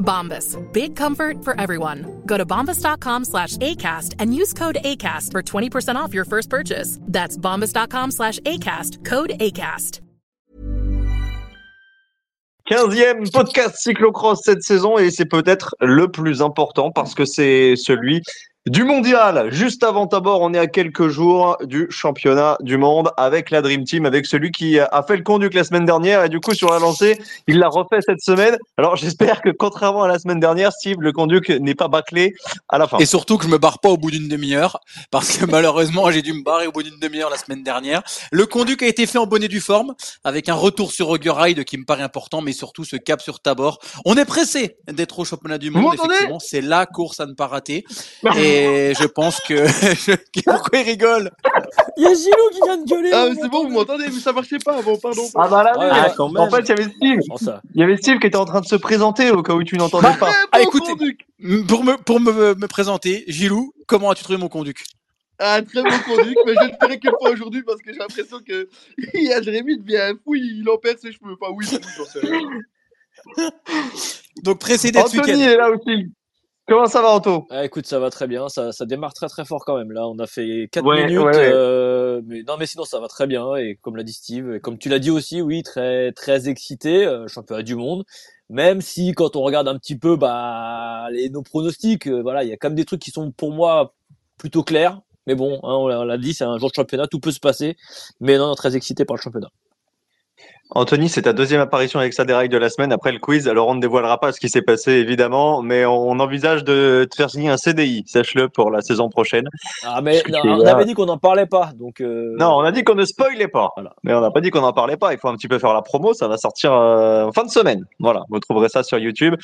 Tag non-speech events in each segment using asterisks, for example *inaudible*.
Bombas. Big comfort for everyone. Go to bombas.com slash ACAST and use code ACAST for 20% off your first purchase. That's bombas.com slash ACAST. Code ACAST. 15e podcast cyclocross cette saison et c'est peut-être le plus important parce que c'est celui du mondial. Juste avant d'abord, on est à quelques jours du championnat du monde avec la Dream Team, avec celui qui a fait le conduit la semaine dernière et du coup sur la lancée, il l'a refait cette semaine. Alors j'espère que contrairement à la semaine dernière, Steve, le conduit n'est pas bâclé à la fin. Et surtout que je me barre pas au bout d'une demi-heure, parce que *laughs* malheureusement j'ai dû me barrer au bout d'une demi-heure la semaine dernière. Le conduit a été fait en bonnet du forme, avec un retour sur Ride qui me paraît important, mais surtout ce cap sur Tabor. On est pressé d'être au championnat du monde, effectivement, c'est la course à ne pas rater. Et je pense *laughs* que pourquoi il rigole Il y a Gilou qui vient de gueuler. Ah, mais c'est bon, vous m'entendez, mais ça marchait pas. Bon, pardon. Ah bah là, Ah, mais- quand en même. fait, il y avait Steve. Il y avait Steve qui était en train de se présenter au cas où tu n'entendais pas. Ah, écoutez, pour me pour me, me présenter, Gilou, comment as-tu trouvé mon conduit Ah, très bon conduit, mais je ne ferai que pas aujourd'hui parce que j'ai l'impression que *laughs* il y a Jérémy devient fou, il en perd ses cheveux. Enfin, oui, j'en sais rien. Donc précédé ce Anthony week-end. est là aussi. Comment ça va, Anto? Ah, écoute, ça va très bien. Ça, ça démarre très très fort quand même. Là, on a fait 4 Ouais, minutes. ouais, ouais. euh, mais non, mais sinon ça va très bien. Et comme l'a dit Steve, et comme tu l'as dit aussi, oui, très très excité. euh, championnat du monde. Même si quand on regarde un petit peu, bah, les, nos pronostics, euh, voilà, il y a quand même des trucs qui sont pour moi plutôt clairs. Mais bon, hein, on l'a dit, c'est un jour de championnat, tout peut se passer. Mais non, non, très excité par le championnat. Anthony, c'est ta deuxième apparition avec sa déraille de la semaine après le quiz. Alors, on ne dévoilera pas ce qui s'est passé, évidemment, mais on envisage de te faire signer un CDI, sache-le, pour la saison prochaine. Ah, mais non, on là- avait dit qu'on n'en parlait pas, donc. euh, Non, on a dit qu'on ne spoilait pas, Voilà. mais on n'a pas dit qu'on n'en parlait pas. Il faut un petit peu faire la promo, ça va sortir euh, en fin de semaine. Voilà, vous trouverez ça sur YouTube.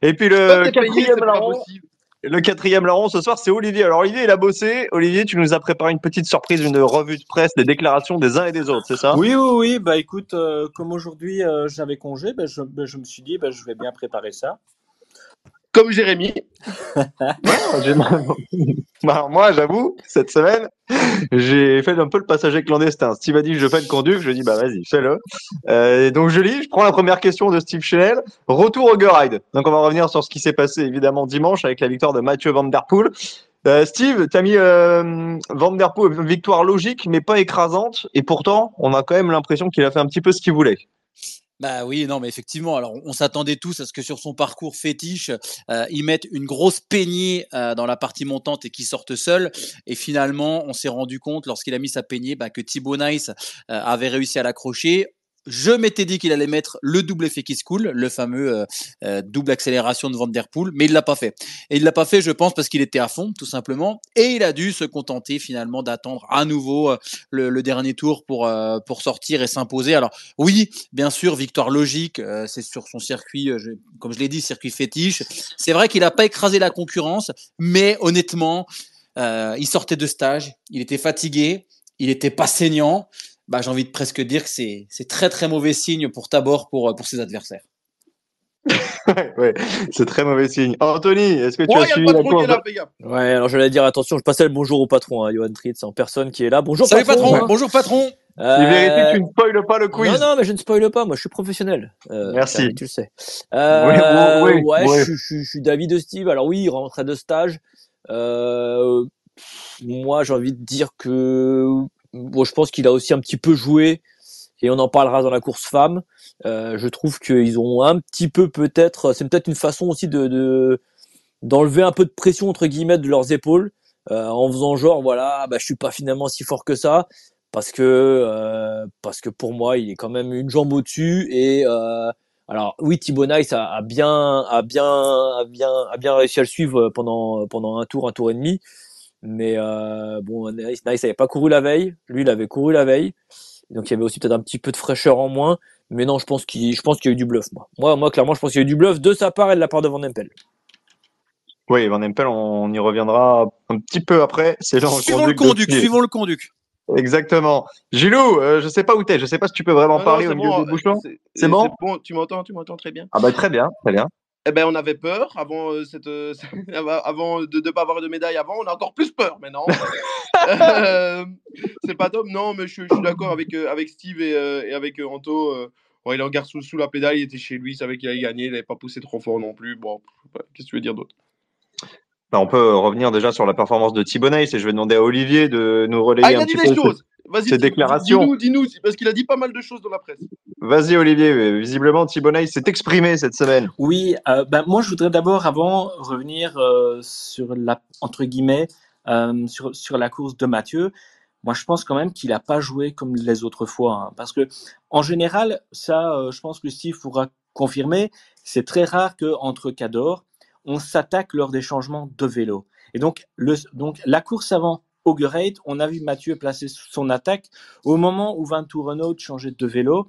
Et puis le quatrième larron, possible. Le quatrième larron ce soir, c'est Olivier. Alors Olivier, il a bossé. Olivier, tu nous as préparé une petite surprise, une revue de presse, des déclarations des uns et des autres, c'est ça? Oui, oui, oui. Bah écoute, euh, comme aujourd'hui euh, j'avais congé, bah, je, bah, je me suis dit, bah, je vais bien préparer ça. Comme Jérémy. *laughs* Bah, moi, j'avoue, cette semaine, j'ai fait un peu le passager clandestin. Steve a dit je fais le conduit, je dis bah vas-y, fais-le. Euh, et donc je lis, je prends la première question de Steve Chanel. Retour au Ride. Donc on va revenir sur ce qui s'est passé évidemment dimanche avec la victoire de Mathieu Van Der Poel. Euh, Steve, t'as mis euh, Van Der Poel une victoire logique mais pas écrasante et pourtant on a quand même l'impression qu'il a fait un petit peu ce qu'il voulait. Bah oui, non, mais effectivement. Alors, on, s'attendait tous à ce que sur son parcours fétiche, euh, il mette une grosse peignée euh, dans la partie montante et qu'il sorte seul. Et finalement, on s'est rendu compte lorsqu'il a mis sa peignée bah, que Thibaut Nice euh, avait réussi à l'accrocher. Je m'étais dit qu'il allait mettre le double effet qui se coule, le fameux euh, euh, double accélération de Van Der Poel, mais il l'a pas fait. Et il l'a pas fait, je pense, parce qu'il était à fond, tout simplement, et il a dû se contenter finalement d'attendre à nouveau euh, le, dernier tour pour pour sortir et s'imposer. Alors oui, bien sûr, victoire logique, c'est sur son circuit, comme je l'ai dit, circuit fétiche. C'est vrai qu'il n'a pas écrasé la concurrence, mais honnêtement, il sortait de stage, il était fatigué, il était pas saignant. Bah, j'ai envie de presque dire que c'est c'est très très mauvais signe pour Tabor pour euh, pour ses adversaires. ouais, *laughs* ouais, c'est très mauvais signe. Anthony, est-ce que tu Oh, as suivi le la course là. Ouais, alors j'allais dire attention, je passais le bonjour au patron, hein, Johan Tritz, en personne qui est là. Bonjour Salut patron. patron, hein. bonjour patron. Il vérifie que tu ne spoiles pas le quiz. Non, non, mais je ne spoile pas, moi je suis professionnel. Euh, Merci. Tu le sais. Euh, Oui, oui, ouais, oui. Je, je- je suis d'avis de Steve. Alors oui, il rentrait de stage. Euh, moi, j'ai envie de dire que bon, je pense qu'il a aussi un petit peu joué, et on en parlera dans la course femme. Euh, je trouve qu'ils ont un petit peu peut-être, c'est peut-être une façon aussi de de- d'enlever un peu de pression entre guillemets de leurs épaules, euh, en faisant genre voilà, bah je suis pas finalement si fort que ça parce que euh, parce que pour moi il est quand même une jambe au-dessus et euh, alors oui Thibaut a, a bien a bien a bien a bien réussi à le suivre pendant pendant un tour un tour et demi mais euh, bon Nice Nice avait pas couru la veille lui il avait couru la veille donc il y avait aussi peut-être un petit peu de fraîcheur en moins mais non je pense qu'il je pense qu'il y a eu du bluff moi moi moi clairement je pense qu'il y a eu du bluff de sa part et de la part de Van Empel Oui, Van Empel, on y reviendra un petit peu après. C'est Suivons le conduc de conduc, pied. suivons le conduc. Exactement. Gilou, euh, je sais pas où t'es. Je sais pas si tu peux vraiment Non, parler non, au c'est milieu bon, des bouchons. c'est- C'est bon Tu m'entends, tu m'entends très bien. Ah bah très bien, très bien. Eh ben, on avait peur avant euh, cette, euh, *laughs* avant de ne pas avoir de médaille avant. On a encore plus peur maintenant. *laughs* Euh, c'est pas top. Non, mais je, je suis d'accord avec, euh, avec Steve et, euh, et avec euh, Anto. euh, ouais, il en garde sous, sous la pédale. Il était chez lui. Il savait qu'il allait gagner. Il n'avait pas poussé trop fort non plus. Bon, qu'est-ce que tu veux dire d'autre? Bah, on peut revenir déjà sur la performance de Nice et je vais demander à Olivier de nous relayer Ah, il un a dit petit des peu choses. Ses, Vas-y, déclarations. dis-nous, dis-nous, parce qu'il a dit pas mal de choses dans la presse. Vas-y Olivier, visiblement Nice s'est exprimé cette semaine. Oui, euh, ben, moi je voudrais d'abord avant revenir euh, sur la entre guillemets euh, sur sur la course de Mathieu. Moi je pense quand même qu'il n'a pas joué comme les autres fois, hein, parce que en général ça, euh, je pense que Steve pourra confirmer, c'est très rare que entre cadors on s'attaque lors des changements de vélo. Et donc le donc la course avant Augerate, on a vu Mathieu placer son attaque au moment où Ventura Renault changeait de vélo.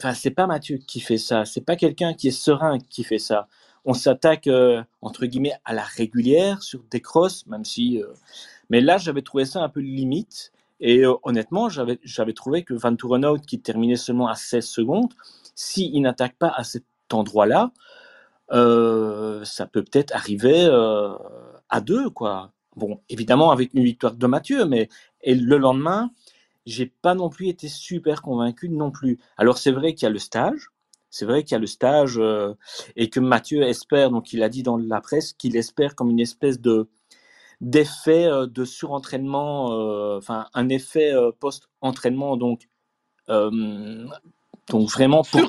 Enfin, c'est pas Mathieu qui fait ça, c'est pas quelqu'un qui est serein qui fait ça. On s'attaque euh, entre guillemets à la régulière sur des crosses, même si. euh, Mais là, j'avais trouvé ça un peu limite. Et euh, honnêtement, j'avais trouvé que Van Tourenhout, qui terminait seulement à 16 secondes, s'il n'attaque pas à cet endroit-là, ça peut peut-être arriver à deux, quoi. Bon, évidemment avec une victoire de Mathieu, mais le lendemain, j'ai pas non plus été super convaincu non plus. Alors c'est vrai qu'il y a le stage, c'est vrai qu'il y a le stage euh, et que Mathieu espère, donc il a dit dans la presse qu'il espère comme une espèce de d'effet euh, de surentraînement, euh, enfin un effet post-entraînement, donc donc vraiment pour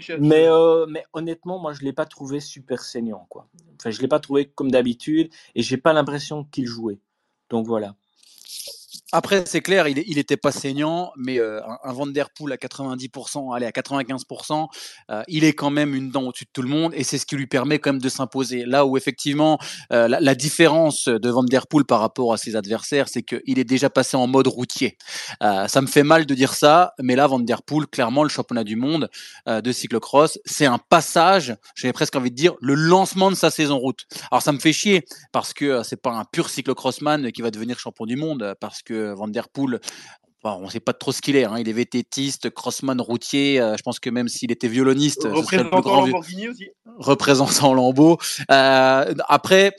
cherches. Mais, euh, mais honnêtement, moi, je l'ai pas trouvé super saignant, quoi. Enfin, je l'ai pas trouvé comme d'habitude, et j'ai pas l'impression qu'il jouait. Donc voilà. Après, c'est clair, il, est- il était pas saignant, mais euh, un, Van Der Poel à 90%, allez, à 95%, euh, il est quand même une dent au-dessus de tout le monde et c'est ce qui lui permet quand même de s'imposer. Là où effectivement, euh, la, différence de Van Der Poel par rapport à ses adversaires, c'est qu'il est déjà passé en mode routier. Ça me fait mal de dire ça, mais là, Van Der Poel, clairement, le championnat du monde de cyclocross, c'est un passage, j'avais presque envie de dire, le lancement de sa saison route. Alors ça me fait chier parce que c'est pas un pur cyclocrossman qui va devenir champion du monde, parce que Van Der Poel, bon, on sait pas trop ce qu'il est. Hein. Il est vététiste, crossman, routier. euh, je pense que même s'il était violoniste, ce serait le plus Représentant grand aussi. représentant Lambeau. Euh, après,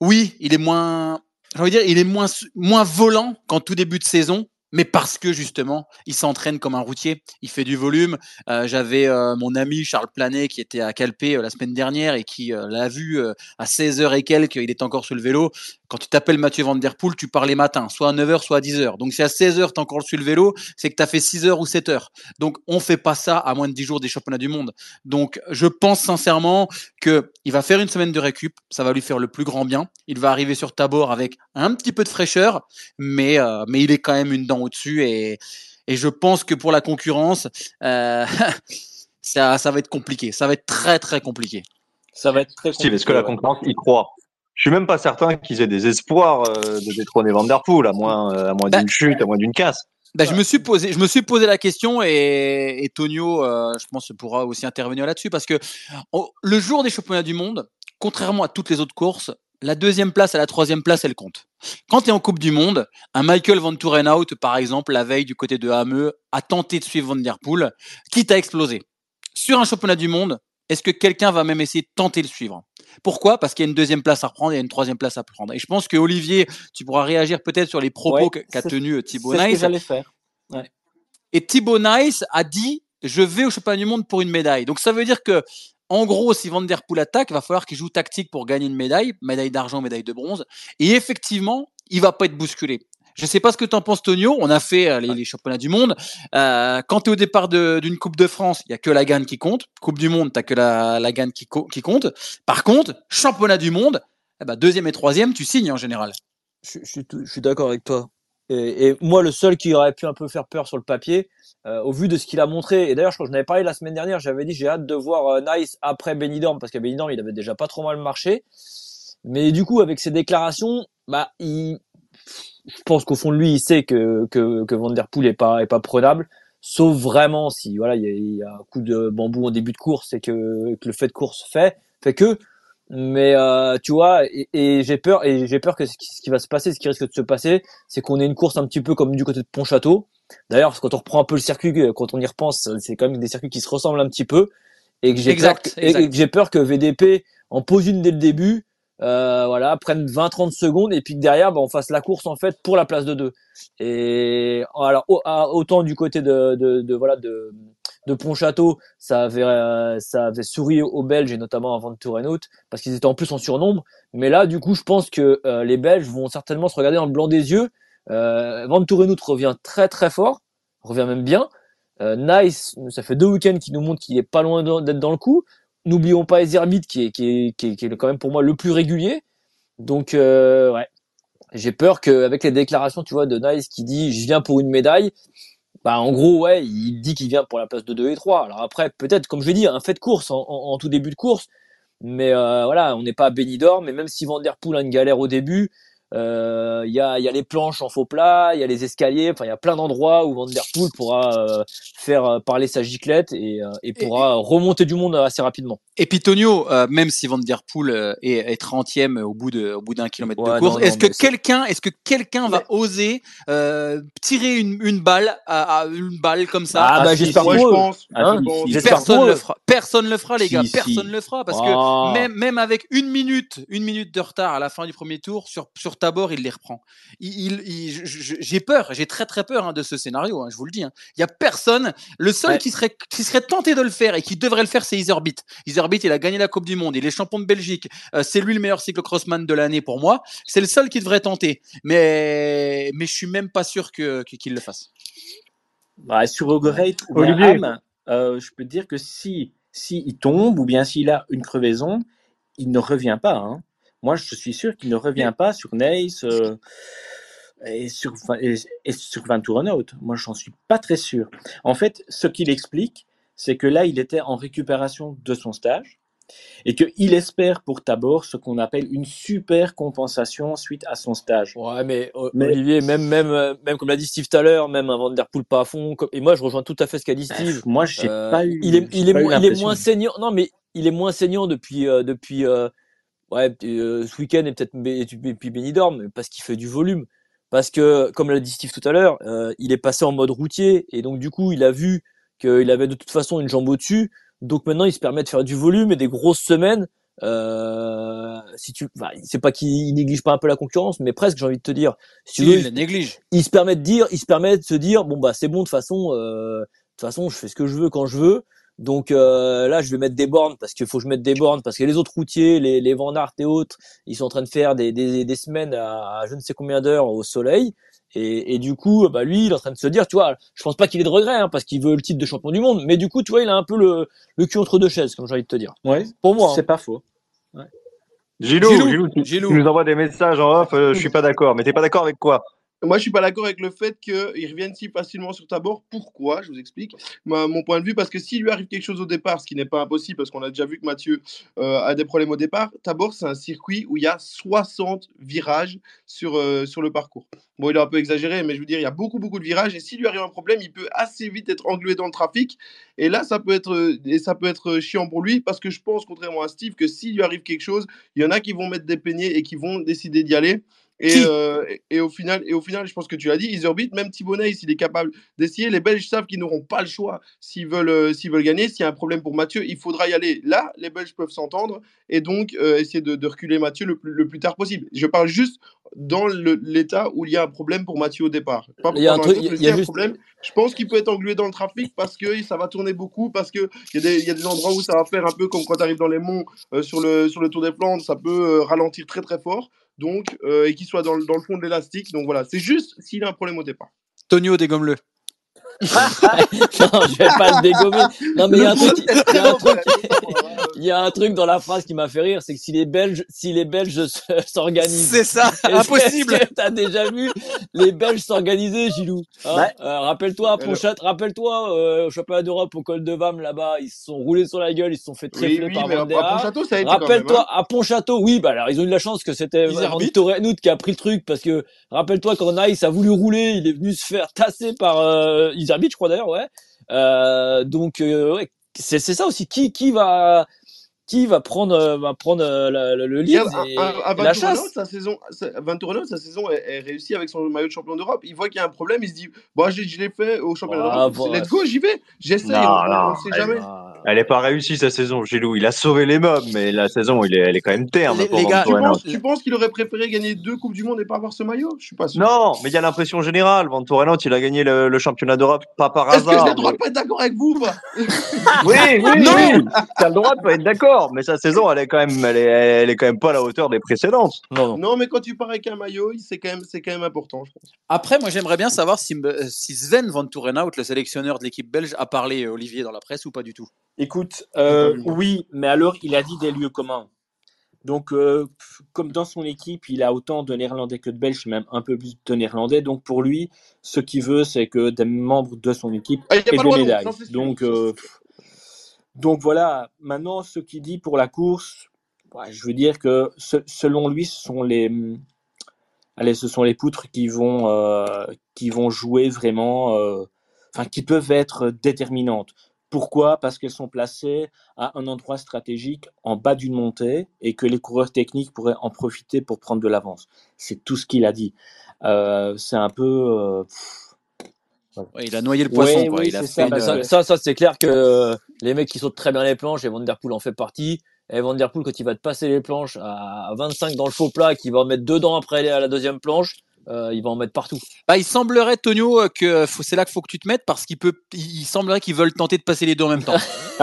oui, il est moins, j'ai envie de dire, il est moins, moins volant qu'en tout début de saison. Mais parce que justement, il s'entraîne comme un routier, il fait du volume. Euh, J'avais mon ami Charles Planet qui était à Calpé la semaine dernière et qui l'a vu à 16h et quelques, il est encore sur le vélo. Quand tu t'appelles Mathieu Van Der Poel, tu pars les matins, soit à 9h, soit à 10h. Donc si à 16h, tu encore sur le vélo, c'est que tu as fait 6 heures ou 7 heures. Donc on fait pas ça à moins de 10 jours des championnats du monde. Donc je pense sincèrement que il va faire une semaine de récup, ça va lui faire le plus grand bien. Il va arriver sur Tabor avec un petit peu de fraîcheur, mais euh, mais il est quand même une dent au-dessus et et je pense que pour la concurrence, euh, *laughs* ça ça va être compliqué. Ça va être très très compliqué. Ça va être très Steve, est-ce que la concurrence y croit Je suis même pas certain qu'ils aient des espoirs euh, de détrôner Van Der Poel, à moins, euh, à moins Bah, d'une chute, à moins d'une casse. Bah, je me suis posé, je me suis posé la question et, et Tonio, euh, je pense, pourra aussi intervenir là-dessus parce que on- le jour des championnats du monde, contrairement à toutes les autres courses, la deuxième place et la troisième place, elle compte. Quand tu es en Coupe du Monde, un Michael Van Tourenhout, par exemple, la veille du côté de Hameux, a tenté de suivre Van Der Poel, quitte à exploser. sur un championnat du monde, est-ce que quelqu'un va même essayer de tenter le suivre? Pourquoi? Parce qu'il y a une deuxième place à reprendre et une troisième place à prendre. Et je pense que Olivier, tu pourras réagir peut-être sur les propos qu'a tenu euh, Thibaut Nice. C'est ce que j'allais faire. Ouais. Et Thibaut Nice a dit je vais au championnat du monde pour une médaille. Donc ça veut dire que en gros, si Van Der Poel attaque, il va falloir qu'il joue tactique pour gagner une médaille, médaille d'argent, médaille de bronze. Et effectivement, il va pas être bousculé. Je sais pas ce que tu en penses, Tonio. On a fait euh, les, championnats du monde. Euh, quand tu es au départ d'une Coupe de France, il y a que la gagne qui compte. Coupe du monde, tu que la, la gagne qui, qui, compte. Par contre, championnat du monde, eh ben, deuxième et troisième, tu signes en général. Je, je, je suis d'accord avec toi. Et, et, moi, le seul qui aurait pu un peu faire peur sur le papier, euh, au vu de ce qu'il a montré, et d'ailleurs, je crois que j'en avais parlé la semaine dernière, j'avais dit j'ai hâte de voir euh, Nice après Benidorm, parce qu'à Benidorm, il avait déjà pas trop mal marché. Mais du coup, avec ses déclarations, bah, il, je pense qu'au fond de lui, il sait que, que, que Van Der Poel est pas, est pas prenable. Sauf vraiment si, voilà, il y, a, il y a un coup de bambou en début de course et que, que le fait de course fait, fait que, mais euh, tu vois, et, et j'ai peur, et j'ai peur que ce qui, ce qui, va se passer, ce qui risque de se passer, c'est qu'on ait une course un petit peu comme du côté de Pontchâteau. D'ailleurs, quand on reprend un peu le circuit, quand on y repense, c'est quand même des circuits qui se ressemblent un petit peu, et que j'ai peur, et que j'ai peur que VDP en pose une dès le début, euh, voilà, prennent 20-30 secondes et puis que derrière, bah, on fasse la course en fait pour la place de deux. Et alors autant du côté de, de, de voilà de, de Pontchâteau, ça avait euh, ça avait souri aux Belges et notamment à Van Tourenhout parce qu'ils étaient en plus en surnombre. Mais là, du coup, je pense que euh, les Belges vont certainement se regarder dans le blanc des yeux. Euh, Van Tourenhout revient très très fort, revient même bien. Euh, nice, ça fait deux week-ends qu'il nous montre qu'il est pas loin d'être dans le coup. N'oublions pas Ezermit qui est, qui, est, qui, est, qui est quand même pour moi le plus régulier. Donc euh, ouais, j'ai peur qu'avec les déclarations, tu vois, de Nice qui dit je viens pour une médaille, bah en gros ouais, il dit qu'il vient pour la place de 2 et 3. Alors après peut-être comme je dit, un fait de course en, tout début de course, mais euh, voilà, on n'est pas à Benidorm, mais même si Van Der Poel a une galère au début, il euh, y, a, y, a, les planches en faux plat, il y a les escaliers, enfin il y a plein d'endroits où Van Der Poel pourra euh, faire euh, parler sa giclette et, euh, et pourra et, remonter du monde assez rapidement. Et puis Tonio, même si Van Der Poel est, est 30e au bout de au bout d'un kilomètre ouais, de course, est-ce que quelqu'un est-ce que quelqu'un va oser tirer une, une balle à, à, une balle comme ça? Ah, bah j'espère moi, je pense. Hein personne le fera. Personne le fera les gars, si, personne si. le fera parce que oh. même même avec une minute une minute de retard à la fin du premier tour sur sur Tabor, il les reprend. Il, il, j'ai peur, j'ai très très peur hein, de ce scénario, hein, je vous le dis. Hein. Il y a personne, le seul ouais. qui, serait, qui serait tenté de le faire et qui devrait le faire, c'est Iserbit. Iserbit, il a gagné la Coupe du Monde, il est champion de Belgique, euh, c'est lui le meilleur cyclocrossman de l'année pour moi. C'est le seul qui devrait tenter, mais, mais je suis même pas sûr qu'il que, le fasse. Bah, sur Ogorate ou Ham, euh, je peux dire que si, si il tombe ou bien s'il a une crevaison, il ne revient pas. Hein. Moi, je suis sûr qu'il ne revient pas sur Nice euh, et sur, et, et sur Van Tourenhout. Moi, j'en suis pas très sûr. En fait, ce qu'il explique, c'est que là, il était en récupération de son stage et qu'il espère pour Tabor ce qu'on appelle une super compensation suite à son stage. Ouais, mais, mais Olivier, même, même, même comme l'a dit Steve tout à l'heure, même un Van Der Poel pas à fond, et moi je rejoins tout à fait ce qu'a dit Steve. Moi, j'ai euh, pas eu. Il est, il est, il est moins saignant. Non, mais il est moins saignant depuis, euh, depuis euh, ouais, euh, ce week-end et peut-être et puis Benidorm, parce qu'il fait du volume. Parce que, comme l'a dit Steve tout à l'heure, euh, il est passé en mode routier et donc du coup, il a vu qu'il avait de toute façon une jambe au-dessus. Donc maintenant, il se permet de faire du volume et des grosses semaines. Euh, si tu, bah, c'est pas qu'il néglige pas un peu la concurrence, mais presque, j'ai envie de te dire. Si, si il néglige. Il se permet de dire, il se permet de se dire, bon bah c'est bon de toute façon, euh, de toute façon, je fais ce que je veux quand je veux. Donc euh, là, je vais mettre des bornes parce qu'il faut que je mette des bornes parce que les autres routiers, les, les Van Aert et autres, ils sont en train de faire des, des, des semaines à, à, je ne sais combien d'heures au soleil. Et, et, du coup, bah lui, il est en train de se dire, tu vois, je pense pas qu'il ait de regrets hein, parce qu'il veut le titre de champion du monde, mais du coup, tu vois, il a un peu le, le cul entre deux chaises, comme j'ai envie de te dire. Ouais. Pour moi, c'est hein. pas faux. Ouais. Gilou, Gilou, Gilou, tu, Gilou, tu, nous envoies des messages en off. Euh, je suis pas d'accord, mais t'es pas d'accord avec quoi? Moi, je suis pas d'accord avec le fait qu'ils reviennent si facilement sur Tabor. Pourquoi? Je vous explique mon point de vue. Parce que s'il lui arrive quelque chose au départ, ce qui n'est pas impossible, parce qu'on a déjà vu que Mathieu euh, a des problèmes au départ, Tabor, c'est un circuit où il y a 60 virages sur, euh, sur le parcours. Bon, il a un peu exagéré, mais je veux dire, il y a beaucoup, beaucoup de virages. Et s'il lui arrive un problème, il peut assez vite être englué dans le trafic. Et là, ça peut être, et ça peut être chiant pour lui, parce que je pense, contrairement à Steve, que s'il lui arrive quelque chose, il y en a qui vont mettre des peignets et qui vont décider d'y aller. Et, euh, et, et au final, et au final, je pense que tu l'as dit, Iserbeat, même Thibonnet, s'il est capable d'essayer, les Belges savent qu'ils n'auront pas le choix s'ils veulent, euh, s'ils veulent gagner. S'il y a un problème pour Mathieu, il faudra y aller. Là, les Belges peuvent s'entendre et donc euh, essayer de, de reculer Mathieu le plus, le plus tard possible. Je parle juste dans l'état où il y a un problème pour Mathieu au départ. Pas Il y a un truc- course, mais il y a s'il un juste- problème. Je pense qu'il peut être englué dans le trafic parce que ça va tourner beaucoup, parce qu'il y, a des- y a des endroits où ça va faire un peu comme quand tu arrives dans les monts euh, sur, le, sur le Tour des Flandres, ça peut euh, ralentir très très fort. Donc, euh, et qu'il soit dans, le- fond de l'élastique. Donc voilà, c'est juste s'il a un problème au départ. Tonio, dégomme-le. *laughs* non, je vais pas le dégommer. Non, mais il y a un truc, il y a un truc, *laughs* il y a un truc dans la phrase qui m'a fait rire, c'est que si les Belges, si les Belges se- *laughs* s'organisent. C'est ça, impossible. T'as déjà vu les Belges s'organiser, Gilou hein Ouais. Euh, Rappelle-toi, rappelle-toi euh, au championnat d'Europe au col de Vam là-bas, ils se sont roulés sur la gueule, ils se sont fait Oui, trifler oui, par mais à, Van à der Haar. Pontchâteau, ça a été quand même. Rappelle-toi, hein. à Pontchâteau, oui, bah alors ils ont eu de la chance que c'était Van arbitrent. Torenout qui a pris le truc parce que rappelle-toi quand Nice a voulu rouler, il est venu se faire tasser par euh, arbitrent, je crois d'ailleurs, ouais. Euh, donc euh, ouais, c'est ça aussi qui qui va qui va prendre euh, va prendre euh, la- la- le lead et, à, à, à et la chasse. sa saison, sa saison est, est réussie avec son maillot de champion d'Europe. Il voit qu'il y a un problème, il se dit Bon, je, je l'ai fait au championnat Ah, d'Europe, bon, let's go, j'y vais, j'essaye, Non, on, non, on sait elle- jamais. Ah. Elle est pas réussie sa saison, Gilou. Il a sauvé les mobs, mais la saison, il est, elle est quand même terne. Les- pour les gars, Tu penses, tu penses qu'il aurait préféré gagner deux Coupes du Monde et pas avoir ce maillot? Je suis pas sûr. Non, mais il y a l'impression générale. Venturano, il a gagné le, le championnat d'Europe pas par Est-ce que j'ai hasard. le droit de pas être d'accord avec vous Oui, *laughs* oui, oui. T'as le droit de pas être d'accord, mais sa saison, elle est quand même, elle est, elle est quand même pas à la hauteur des précédentes. Non, non. Non, mais quand tu pars avec un maillot, c'est quand même, c'est quand même important, je pense. Après, moi, j'aimerais bien savoir si, si Sven Van Tourenhout, le sélectionneur de l'équipe belge, a parlé, euh, Olivier, dans la presse ou pas du tout? Écoute, euh, oui, mais alors il a dit des lieux communs. Donc, euh, comme dans son équipe, il a autant de Néerlandais que de Belges, même un peu plus de Néerlandais. Donc, pour lui, ce qu'il veut, c'est que des membres de son équipe Ah, aient des médailles. Donc, euh, donc voilà. Maintenant, ce qu'il dit pour la course, ouais, je veux dire que selon lui, ce sont les, allez, ce sont les poutres qui vont, euh, jouer vraiment, euh, enfin, qui peuvent être déterminantes. Pourquoi? Parce qu'elles sont placées à un endroit stratégique en bas d'une montée et que les coureurs techniques pourraient en profiter pour prendre de l'avance. C'est tout ce qu'il a dit. Euh, c'est un peu. Ouais, il a noyé le poisson, Ouais, quoi. oui, il a ça, une- parce Ça, ça, ça, c'est clair que euh, les mecs qui sautent très bien les planches, et Van Der Poel en fait partie. Et Van Der Poel, quand il va te passer les planches à 25 dans le faux plat, qu'il va en mettre dedans après aller à la deuxième planche, euh, il va en mettre partout. Bah, il semblerait, Tonio, euh, que faut- c'est là qu'il faut que tu te mettes parce qu'il peut, il semblerait qu'ils veulent tenter de passer les deux en même temps. *laughs*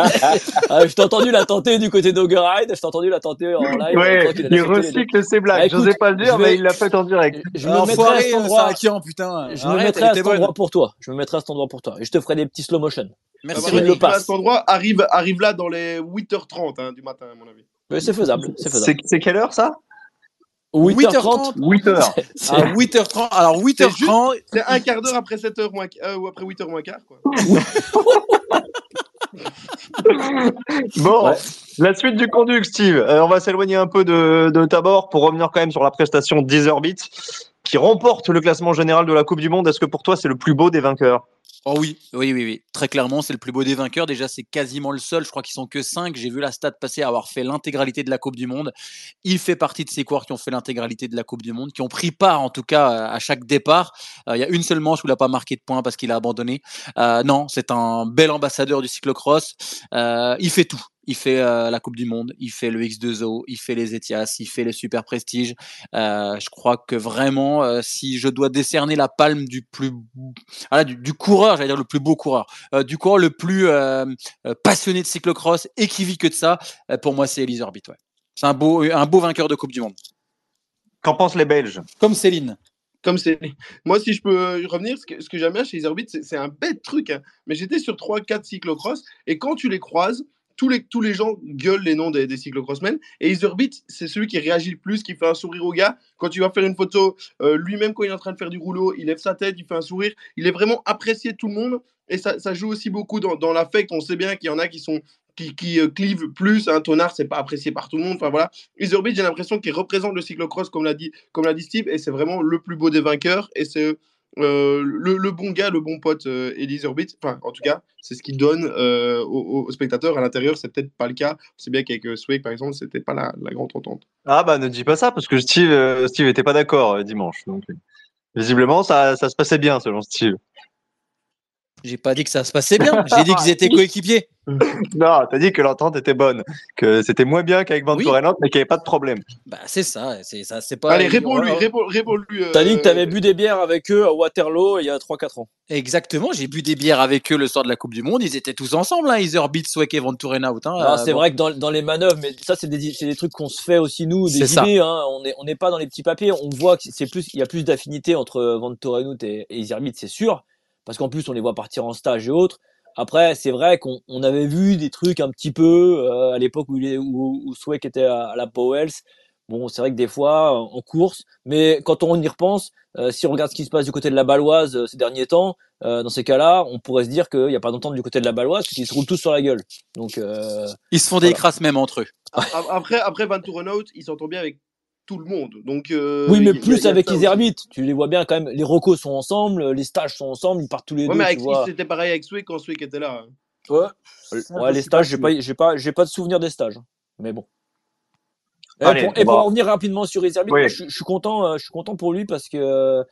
Ah, je t'ai entendu la tenter du côté d'Ogeride, je t'ai entendu la tenter en live. Ouais, je il recycle ses blagues. Ah, écoute, J'osais pas le dire, je vais- mais il l'a fait en direct. Je me mettrai à cet endroit. Putain. Je me Arrête, mettrai elle à cet bonne. endroit pour toi. Je me mettrai à cet endroit pour toi. Et je te ferai des petits slow motion. Merci, Ah bah, me Olivier. le passes. À cet endroit, arrive, arrive là dans les 8h30 hein, du matin, à mon avis. Mais c'est faisable, c'est faisable. C'est c'est quelle heure ça? 8h30. 8 heures. C'est- À 8h30. Alors, 8h30. C'est un quart d'heure après 7h moins, euh, ou après 8h moins quart. Quoi. *laughs* Bon, Ouais. la suite du conduct, Steve. Euh, on va s'éloigner un peu de, de Tabor pour revenir quand même sur la prestation d'Iserbit, qui remporte le classement général de la Coupe du Monde. Est-ce que pour toi, c'est le plus beau des vainqueurs? Oh oui, oui, oui, oui. Très clairement, c'est le plus beau des vainqueurs. Déjà, c'est quasiment le seul. Je crois qu'ils sont que 5. J'ai vu la stat passer à avoir fait l'intégralité de la Coupe du Monde. Il fait partie de ces coureurs qui ont fait l'intégralité de la Coupe du Monde, qui ont pris part en tout cas à chaque départ. Euh, Il y a une seule manche où il n'a pas marqué de points parce qu'il a abandonné. Euh, non, c'est un bel ambassadeur du cyclocross. Euh, il fait tout. Il fait euh, la Coupe du Monde, il fait le X2O, il fait les Etias, il fait les Super Prestige. Euh, je crois que vraiment, euh, si je dois décerner la palme du plus, du, du coureur, j'allais dire le plus beau coureur, euh, du coureur le plus passionné de cyclocross et qui vit que de ça, euh, pour moi, c'est Elise Orbit. Ouais. C'est un beau, un beau vainqueur de Coupe du Monde. Qu'en pensent les Belges? Comme Céline. Comme c'est. Moi, si je peux revenir, ce que, ce que j'aime bien chez Iserbit, c'est c'est un bête truc. hein. Mais j'étais sur 3-4 cyclocross et quand tu les croises, tous les, tous les gens gueulent les noms des, des cyclocrossmen. Et Iserbit, c'est celui qui réagit le plus, qui fait un sourire au gars. Quand tu vas faire une photo, euh, lui-même, quand il est en train de faire du rouleau, il lève sa tête, il fait un sourire. Il est vraiment apprécié de tout le monde. Et ça, ça joue aussi beaucoup dans, dans l'affect. On sait bien qu'il y en a qui sont qui, qui euh, clivent plus. Un tonard, c'est pas apprécié par tout le monde. Enfin voilà. Iserbit, j'ai l'impression qu'il représente le cyclocross, comme l'a dit, comme l'a dit Steve, et c'est vraiment le plus beau des vainqueurs. Et c'est euh, le, bon gars, le bon pote euh, Elise Orbit, enfin, en tout cas, c'est ce qu'il donne euh, aux, spectateurs. À l'intérieur, c'est peut-être pas le cas. C'est bien qu'avec euh, Swag, par exemple, c'était pas la, la grande entente. Ah bah ne dis pas ça parce que Steve, euh, Steve était pas d'accord dimanche. Donc visiblement ça, ça se passait bien selon Steve. J'ai pas dit que ça se passait bien. J'ai dit qu'ils étaient *laughs* coéquipiers. non, t'as dit que l'entente était bonne, que c'était moins bien qu'avec Van Oui. Mais qu'il n'y avait pas de problème. Bah, c'est ça. C'est ça. C'est pas. Allez, réponds-lui, euh, T'as dit que t'avais bu des bières avec eux à Waterloo il y a 3-4 ans. Exactement. J'ai bu des bières avec eux le soir de la Coupe du Monde. Ils étaient tous ensemble. Hein. Iserbeat, Sweck et Venturena out. Hein. Non, Euh, c'est bon. vrai que dans, dans les manœuvres, mais ça c'est des, c'est des trucs qu'on se fait aussi nous, des C'est ça. idées. Hein. On n'est on n'est pas dans les petits papiers. On voit que c'est plus, il y a plus d'affinité entre Van Torenhout et, et Isermit, c'est sûr, parce qu'en plus on les voit partir en stage et autres. Après, c'est vrai qu'on on avait vu des trucs un petit peu euh, à l'époque où, il est- où, où Sweck était à, à la Powells. Bon, c'est vrai que des fois en en course, mais quand on y repense, euh, si on regarde ce qui se passe du côté de la Baloise euh, ces derniers temps, euh, dans ces cas-là, on pourrait se dire qu'il n'y a pas d'entente du côté de la Baloise, parce qu'ils se roulent tous sur la gueule. Donc, euh, Ils se font des crasses même entre eux. Après, après Van Torenhout, il s'entend bien avec tout le monde. Donc, euh, oui, mais y y plus a avec aussi. Isermit. Tu les vois bien quand même. Les recos sont ensemble, les stages sont ensemble, ils partent tous les Ouais, deux. mais avec, c'était pareil avec Sway quand Sway était là. hein. Ouais. Ouais, les stages, j'ai pas, j'ai pas, j'ai pas de souvenir des stages. Mais bon. Et Allez, pour, et pour en revenir rapidement sur Isermit, Oui. moi, je, je suis content, euh, je suis content pour lui parce que euh,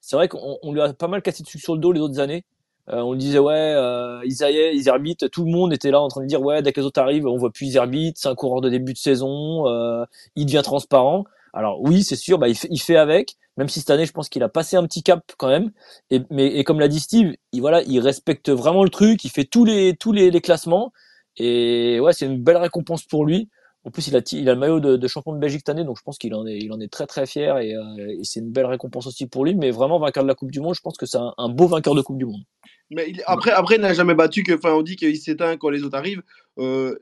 c'est vrai qu'on on lui a pas mal cassé dessus sur le dos les autres années. Euh, on disait ouais, euh, Isaïe, Iserbit, tout le monde était là en train de dire ouais, dès que les autres arrivent, on voit plus Iserbit, c'est un coureur de début de saison, euh, il devient transparent. Alors oui, c'est sûr, bah, il, fait, avec, même si cette année, je pense qu'il a passé un petit cap quand même. Et, mais, et comme l'a dit Steve, il, voilà, il respecte vraiment le truc, il fait tous les, classements. Et ouais, c'est une belle récompense pour lui. En plus, il a, le maillot de, champion de Belgique cette année, donc je pense qu'il en est, très très fier et, euh, et c'est une belle récompense aussi pour lui. Mais vraiment vainqueur de la Coupe du Monde, je pense que c'est un, beau vainqueur de Coupe du Monde. Mais après, après, il n'a jamais battu que. Enfin, on dit qu'il s'éteint quand les autres arrivent. Euh,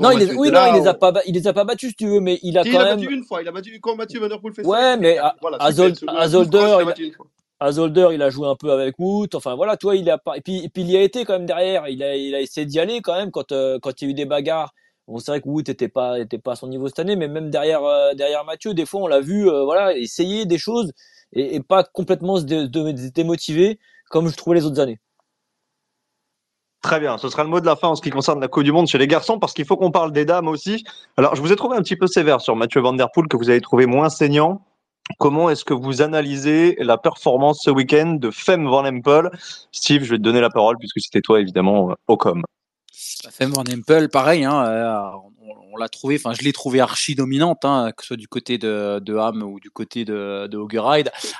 Non, il les, oui, non, il les a pas, il les a pas battus, si tu veux, mais il a Si, quand il a même. battu une fois. Il a battu quand Mathieu Van Der Poel fait ça. Ouais, mais à, Voilà, à, Zolder, il a Zolder, il joué un peu avec Wout. Enfin voilà, toi, il a pas. Et puis, et puis il y a été quand même derrière. Il a, il a essayé d'y aller quand même quand, euh, quand il y a eu des bagarres. Bon, c'est vrai que Wout était pas, était pas à son niveau cette année, mais même derrière, euh, derrière Mathieu, des fois, on l'a vu, euh, voilà, essayer des choses et, et pas complètement se dé- dé- démotiver comme je trouvais les autres années. Très bien, ce sera le mot de la fin en ce qui concerne la Coupe du Monde chez les garçons, parce qu'il faut qu'on parle des dames aussi. Alors, je vous ai trouvé un petit peu sévère sur Mathieu Van Der Poel, que vous avez trouvé moins saignant. Comment est-ce que vous analysez la performance ce week-end de Femme Van Empel? Steve, je vais te donner la parole, puisque c'était toi, évidemment, au com. Femme Van Empel, pareil, hein, euh, l'a trouvé, enfin je l'ai trouvé archi dominante, hein, que ce soit du côté de, de Ham ou du côté de, de.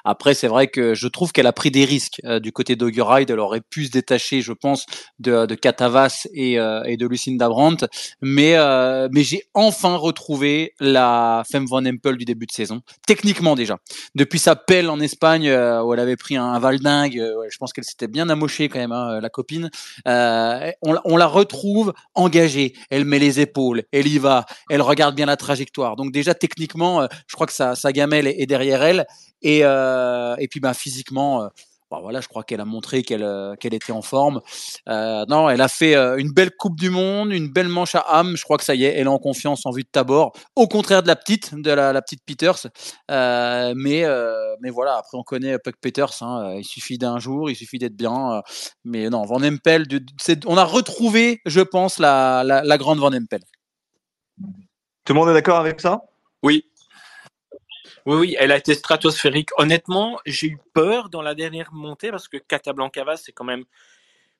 Après, c'est vrai que je trouve qu'elle a pris des risques euh, du côté d'Haugeride. Elle aurait pu se détacher, je pense, de, de Catavas et, euh, et de Lucinda Brandt. Mais, euh, mais j'ai enfin retrouvé la Femme Van Empel du début de saison, techniquement déjà. Depuis sa pelle en Espagne, où elle avait pris un, un valdingue, je pense qu'elle s'était bien amochée quand même, hein, la copine. On, on la retrouve engagée. Elle met les épaules, elle y va, elle regarde bien la trajectoire. Donc déjà techniquement, euh, je crois que sa, sa gamelle est, derrière elle. Et, euh, et puis bah, physiquement, euh, bah, voilà, je crois qu'elle a montré qu'elle était en forme. Non, elle a fait une belle Coupe du Monde, une belle manche à âme. Je crois que ça y est, elle est en confiance en vue de Tabor. Au contraire de la petite, de la, petite Peters. Mais, mais voilà, après on connaît Puck Peters. hein, il suffit d'un jour, il suffit d'être bien. mais non, Van Empel, on a retrouvé, je pense, la, la, la grande Van Empel. Tout le monde est d'accord avec ça? Oui. Oui, oui, elle a été stratosphérique. Honnêtement, j'ai eu peur dans la dernière montée parce que Casablancava, c'est quand même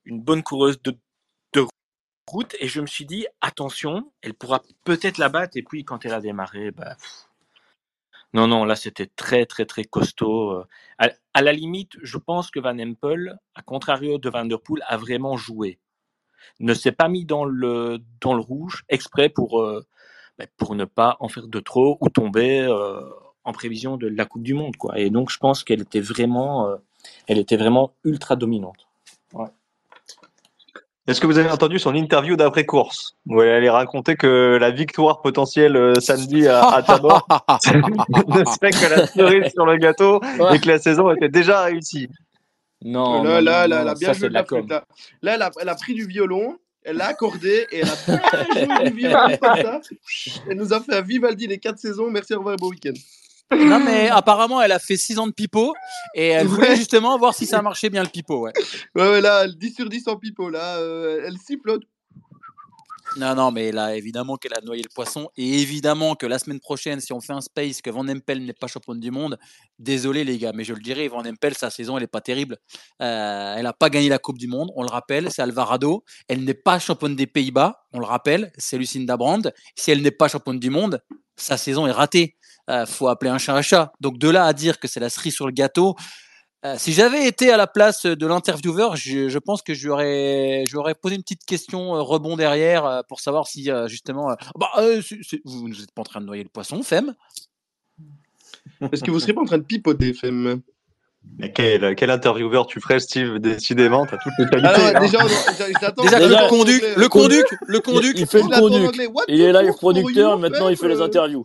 une bonne coureuse de, route. Et je me suis dit, attention, elle pourra peut-être la battre. Et puis, quand elle a démarré, bah, non, non, là, c'était très, très, très costaud. Euh, À, à la limite, je pense que Van Empel, à contrario de Van Der Poel, a vraiment joué. Ne s'est pas mis dans le, dans le rouge exprès pour, euh, bah, pour ne pas en faire de trop ou tomber euh, en prévision de la Coupe du Monde. Quoi. Et donc, je pense qu'elle était vraiment, euh, elle était vraiment ultra dominante. Ouais. Est-ce que vous avez entendu son interview d'après-course où elle allait raconter que la victoire potentielle euh, samedi à, à Tabor ne serait que la cerise sur le gâteau et que la saison était déjà réussie Non, là, non, là, non, là, non, elle a bien ça, joué de la flûte. Là, Là, elle a, elle a pris du violon, elle l'a accordé et elle a bien joué du violon *laughs* comme ça. Elle nous a fait un Vivaldi les quatre saisons. Merci, au revoir et bon week-end. Non, mais apparemment, elle a fait 6 ans de pipeau et elle voulait Ouais. justement voir si ça marchait bien le pipeau. Ouais. Ouais, ouais, là, 10 sur 10 en pipeau, là, euh, elle sifflote. Non, non, mais là, évidemment qu'elle a noyé le poisson. Et évidemment que la semaine prochaine, si on fait un space que Van Empel n'est pas championne du monde, désolé les gars, mais je le dirais, Van Empel, sa saison, elle n'est pas terrible. Euh, elle n'a pas gagné la Coupe du Monde, on le rappelle, c'est Alvarado. Elle n'est pas championne des Pays-Bas, on le rappelle, c'est Lucinda Brand. Si elle n'est pas championne du monde, sa saison est ratée. Euh, faut appeler un chat un chat. Donc de là à dire que c'est la cerise sur le gâteau, si j'avais été à la place de l'intervieweur, je, je pense que j'aurais, j'aurais posé une petite question euh, rebond derrière euh, pour savoir si euh, justement, euh, bah, euh, c'est- c'est- vous n'êtes pas en train de noyer le poisson, Femme? Est-ce que vous serez pas en train de pipoter, Femme? Mais quel, quel intervieweur tu ferais, Steve? Décidément, t'as toutes les qualités. Alors, hein. déjà, on- le conduc, le conduc, le conduc. Il fait le conduc. Il the est fuck for producteur, maintenant il fait les interviews.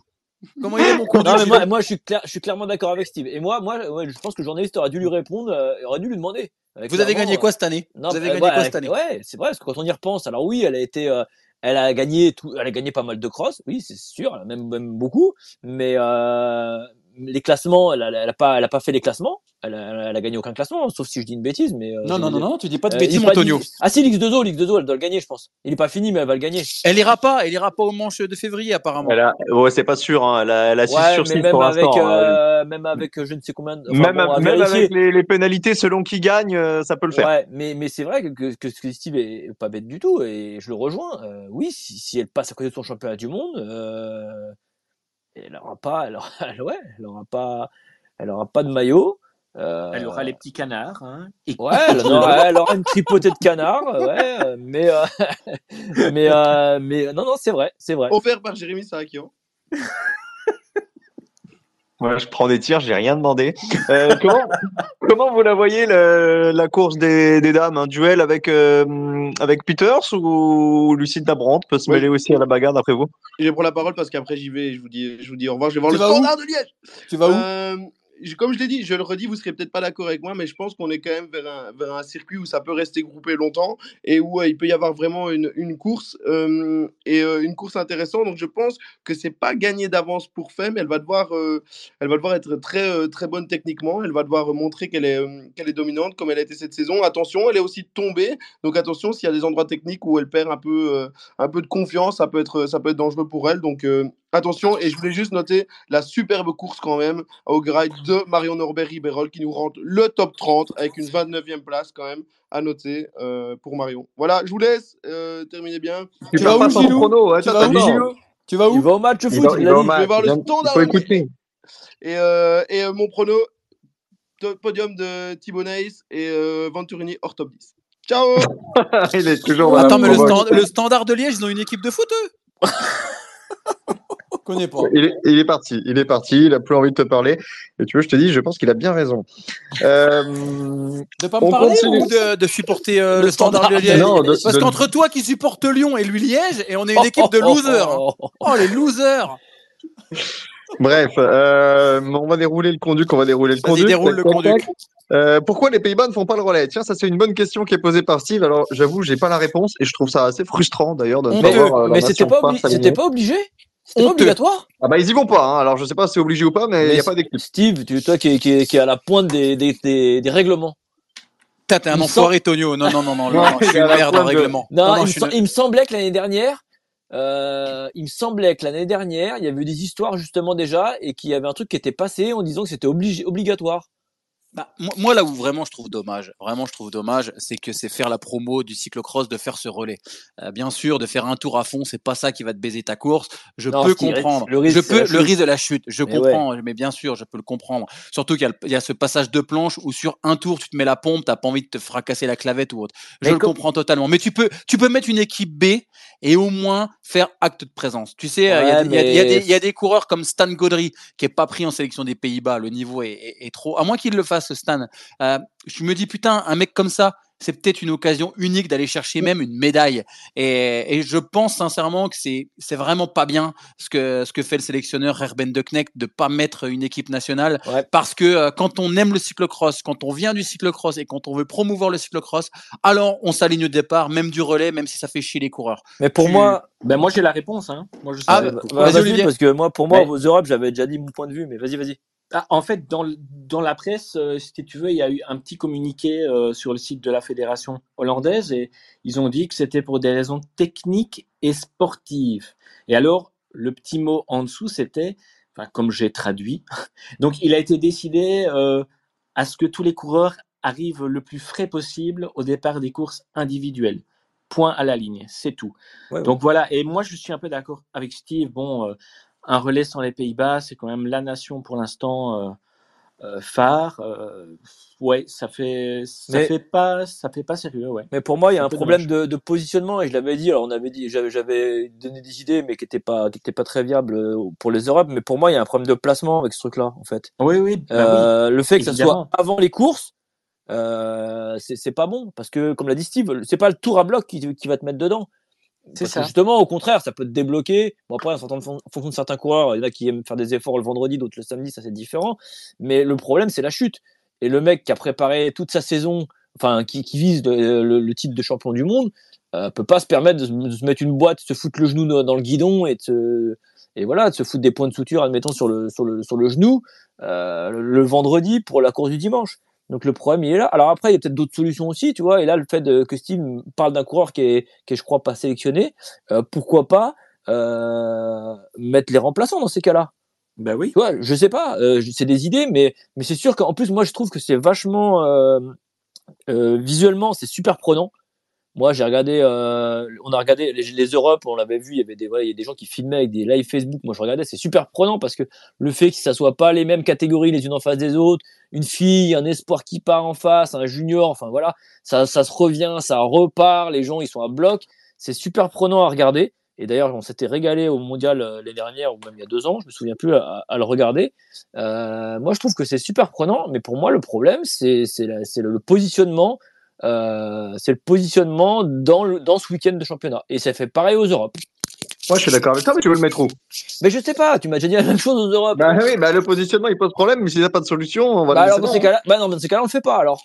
Comment il est mon conduc Non, mais celui-là moi, moi je, suis clair- je suis clairement d'accord avec Steve. Et moi, moi ouais, je pense que le journaliste aurait dû lui répondre, euh, aurait dû lui demander. Vous avez gagné euh, quoi cette année? Non, Vous avez euh, gagné ouais, quoi cette année? Ouais, c'est vrai, parce que quand on y repense, alors oui, elle a été, euh, elle a gagné tout, elle a gagné pas mal de cross, oui, c'est sûr, elle a même, même beaucoup, mais euh, les classements, elle a, elle a pas, elle a pas fait les classements, elle a, elle a gagné aucun classement, sauf si je dis une bêtise, mais euh, Non, non, non, non, tu dis pas de euh, bêtises, Antonio. dit- Ah si, l'X2O, l'X2O, elle doit le gagner, je pense. Il est pas fini, mais elle va le gagner. Elle ira pas, elle ira pas aux manches de février apparemment. Elle a, ouais, c'est pas sûr, hein. elle a, elle a 6 Ouais, sur mais 6 même pour avec, l'instant. hein. euh, même avec je ne sais combien, de- enfin, même bon, à même vérifier. avec les, les pénalités selon qui gagne, euh, ça peut le faire. Ouais, mais, mais c'est vrai que, que, que, que Steve est pas bête du tout et je le rejoins. Euh, oui, si, si elle passe à côté de son championnat du monde, euh, elle aura pas, elle aura, elle- *laughs* ouais, elle aura pas, elle aura pas de maillot. Euh, Elle aura les petits canards. Hein, et- Ouais, elle aura, elle aura une tripotée de canard, ouais, euh, mais, euh, *laughs* mais, euh, mais non, non, c'est vrai, c'est vrai. Offert par Jérémy Sarakian. Moi, je prends des tirs, j'ai rien demandé. Euh, comment, *laughs* comment vous la voyez le- la course des, des dames, un duel avec euh, avec Peters ou Lucinda Brandt peut se mêler aussi à la bagarre d'après vous? Je vais prendre la parole parce qu'après j'y vais et je vous dis, je vous dis au revoir. Je vais voir Tu le où? standard de Liège. Tu vas où? Euh, comme je l'ai dit, je le redis, vous serez peut-être pas d'accord avec moi, mais je pense qu'on est quand même vers un, circuit où ça peut rester groupé longtemps et où euh, il peut y avoir vraiment une, course euh, et euh, une course intéressante. Donc je pense que c'est pas gagné d'avance pour Femme. Elle va devoir, elle va devoir être très très bonne techniquement. Elle va devoir montrer qu'elle est qu'elle est dominante comme elle a été cette saison. Attention, elle est aussi tombée. Donc attention, s'il y a des endroits techniques où elle perd un peu un peu de confiance, ça peut être ça peut être dangereux pour elle. Donc attention. Et je voulais juste noter la superbe course quand même au grade de Marion Norbert Riberol qui nous rentre le top 30 avec une 29e place quand même à noter euh, pour Marion. Voilà, je vous laisse euh, terminer bien. Tu vas où, Gilou chrono, hein, Tu vas où, Tu vas Il où va au match de Il foot, va- il va. Je vais voir le Il faut standard de écouter. Et, euh, et euh, mon prono, podium de Thibaut Neis et euh, Venturini hors top 10. Ciao *laughs* Il est toujours Attends, mais le, provoque. stand- le standard de Liège, ils ont une équipe de foot eux? *laughs* connais pas. Il est, il est parti, il est parti, il a plus envie de te parler. Et tu veux, je te dis, je pense qu'il a bien raison. Euh, De pas me parler continue. ou de, de supporter euh, le, Le standard, de standard. Liège? Non, de- Parce de- qu'entre toi qui supporte Lyon et lui Liège, et on est une équipe de losers. hein. Oh les losers Bref, euh, on va dérouler le conduit, on va dérouler le conduit. déroule le conduc. Euh, pourquoi les Pays-Bas ne font pas le relais? Tiens, ça c'est une bonne question qui est posée par Steve. Alors j'avoue, j'ai pas la réponse et je trouve ça assez frustrant d'ailleurs de ne pas voir Mais c'était pas, obli- pas obligé C'était pas obligatoire Ah bah ils y vont pas. Hein. Alors je sais pas si c'est obligé ou pas, mais il Mais y a pas d'équipe. Steve, tu, toi qui est, qui, est, qui est à la pointe des, des, des, des règlements. Putain, t'es un Il enfoiré, Tonio. Non, non, non, non, *laughs* non, non, je suis il une la merde de- règlement. Non, non, il, je me une- il me semblait que l'année dernière, euh, il me semblait que l'année dernière, il y avait eu des histoires justement déjà et qu'il y avait un truc qui était passé en disant que c'était obligé, obligatoire. Bah, moi, là où vraiment je trouve dommage, vraiment je trouve dommage, c'est que c'est faire la promo du cyclocross de faire ce relais. Euh, bien sûr, de faire un tour à fond, c'est pas ça qui va te baiser ta course. Je Non, peux comprendre. le risque, je peux le risque de la chute. Je Mais comprends, mais bien sûr, je peux le comprendre. Surtout qu'il y, a y ce passage de planche où sur un tour tu te mets la pompe, t'as pas envie de te fracasser la clavette ou autre. Je Mais le comprends totalement. Mais tu peux, tu peux mettre une équipe B et au moins faire acte de présence. Tu sais, il y a Ouais, des- y, y y a coureurs comme Stan Godry qui est pas pris en sélection des Pays-Bas. Le niveau est, est- est trop. À moins qu'il le fasse, Stan. Euh, je me dis putain, un mec comme ça, c'est peut-être une occasion unique d'aller chercher même une médaille. Et, et je pense sincèrement que c'est c'est vraiment pas bien ce que ce que fait le sélectionneur Herben de Knecht de pas mettre une équipe nationale parce que euh, quand on aime le cyclocross, quand on vient du cyclocross et quand on veut promouvoir le cyclocross, alors on s'aligne au départ, même du relais, même si ça fait chier les coureurs. Mais pour moi, ben moi j'ai la réponse. Hein. Moi, je ah, bah, Vas-y, parce que moi, pour moi, Mais- aux Europes, j'avais déjà dit mon point de vue, mais vas-y, vas-y. Ah, en fait, dans, la presse, euh, si tu veux, il y a eu un petit communiqué euh, sur le site de la fédération hollandaise et ils ont dit que c'était pour des raisons techniques et sportives. Et alors, le petit mot en dessous, c'était, enfin, comme j'ai traduit, *laughs* donc il a été décidé euh, à ce que tous les coureurs arrivent le plus frais possible au départ des courses individuelles. Point à la ligne, c'est tout. Ouais, Donc voilà, et moi je suis un peu d'accord avec Steve. Bon, euh, un relais sans les Pays-Bas, c'est quand même la nation pour l'instant euh, euh, phare. Euh, ouais, ça fait, ça Mais- fait pas, ça fait pas sérieux, ouais. Mais pour moi, il y a un problème de, de positionnement et je l'avais dit. Alors, on avait dit, j'avais, donné des idées, mais qui n'étaient pas, qui étaient pas très viables pour les Europes. Mais pour moi, il y a un problème de placement avec ce truc-là, en fait. Oui, oui, bah Euh, le fait que ça soit avant les courses, c'est, c'est pas bon parce que, comme l'a dit Steve, c'est pas le tour à bloc qui, qui va te mettre dedans. C'est ça. justement, au contraire, ça peut te débloquer. Bon, après, en fonction de- certains coureurs, il y en a qui aiment faire des efforts le vendredi, d'autres le samedi, ça c'est différent. Mais le problème, c'est la chute. Et le mec qui a préparé toute sa saison, enfin, qui, qui vise le, le- le titre de champion du monde, euh, peut pas se permettre de se, de se mettre une boîte, de se foutre le genou dans dans le guidon et de se, et voilà, de se foutre des points de suture, admettons, sur le, sur le, sur le genou, euh, le vendredi pour la course du dimanche. Donc le problème, il est là. Alors après, il y a peut-être d'autres solutions aussi, tu vois. Et là, le fait de, que Steve parle d'un coureur qui est, qui est, je crois, pas sélectionné, euh, pourquoi pas euh, mettre les remplaçants dans ces cas-là? Ben oui. Tu vois, je sais pas, euh, c'est des idées, mais, mais c'est sûr qu'en plus, moi, je trouve que c'est vachement euh, euh, visuellement, c'est super prenant. Moi, j'ai regardé, euh, on a regardé les, les Europes, on l'avait vu, il y avait des, voilà, il y a des gens qui filmaient avec des live Facebook. Moi, je regardais, c'est super prenant parce que le fait que ça soit pas les mêmes catégories les unes en face des autres, une fille, un espoir qui part en face, un junior, enfin voilà, ça, ça se revient, ça repart, les gens ils sont à bloc, c'est super prenant à regarder. Et d'ailleurs, on s'était régalé au mondial euh, l'année dernière ou même il y a deux ans, je me souviens plus à, à le regarder. Euh, moi, je trouve que c'est super prenant, mais pour moi, le problème, c'est le positionnement. Euh, c'est le positionnement dans, le, dans ce week-end de championnat. Et ça fait pareil aux Europes. Moi, je suis d'accord avec toi, mais tu veux le mettre où? Mais je sais pas, tu m'as déjà dit la même chose aux Europes. Bah oui, bah le positionnement il pose problème, mais s'il n'y a pas de solution, on va Bah le alors dans ces hein. cas-là, bah non, dans ces cas-là, on le fait pas alors.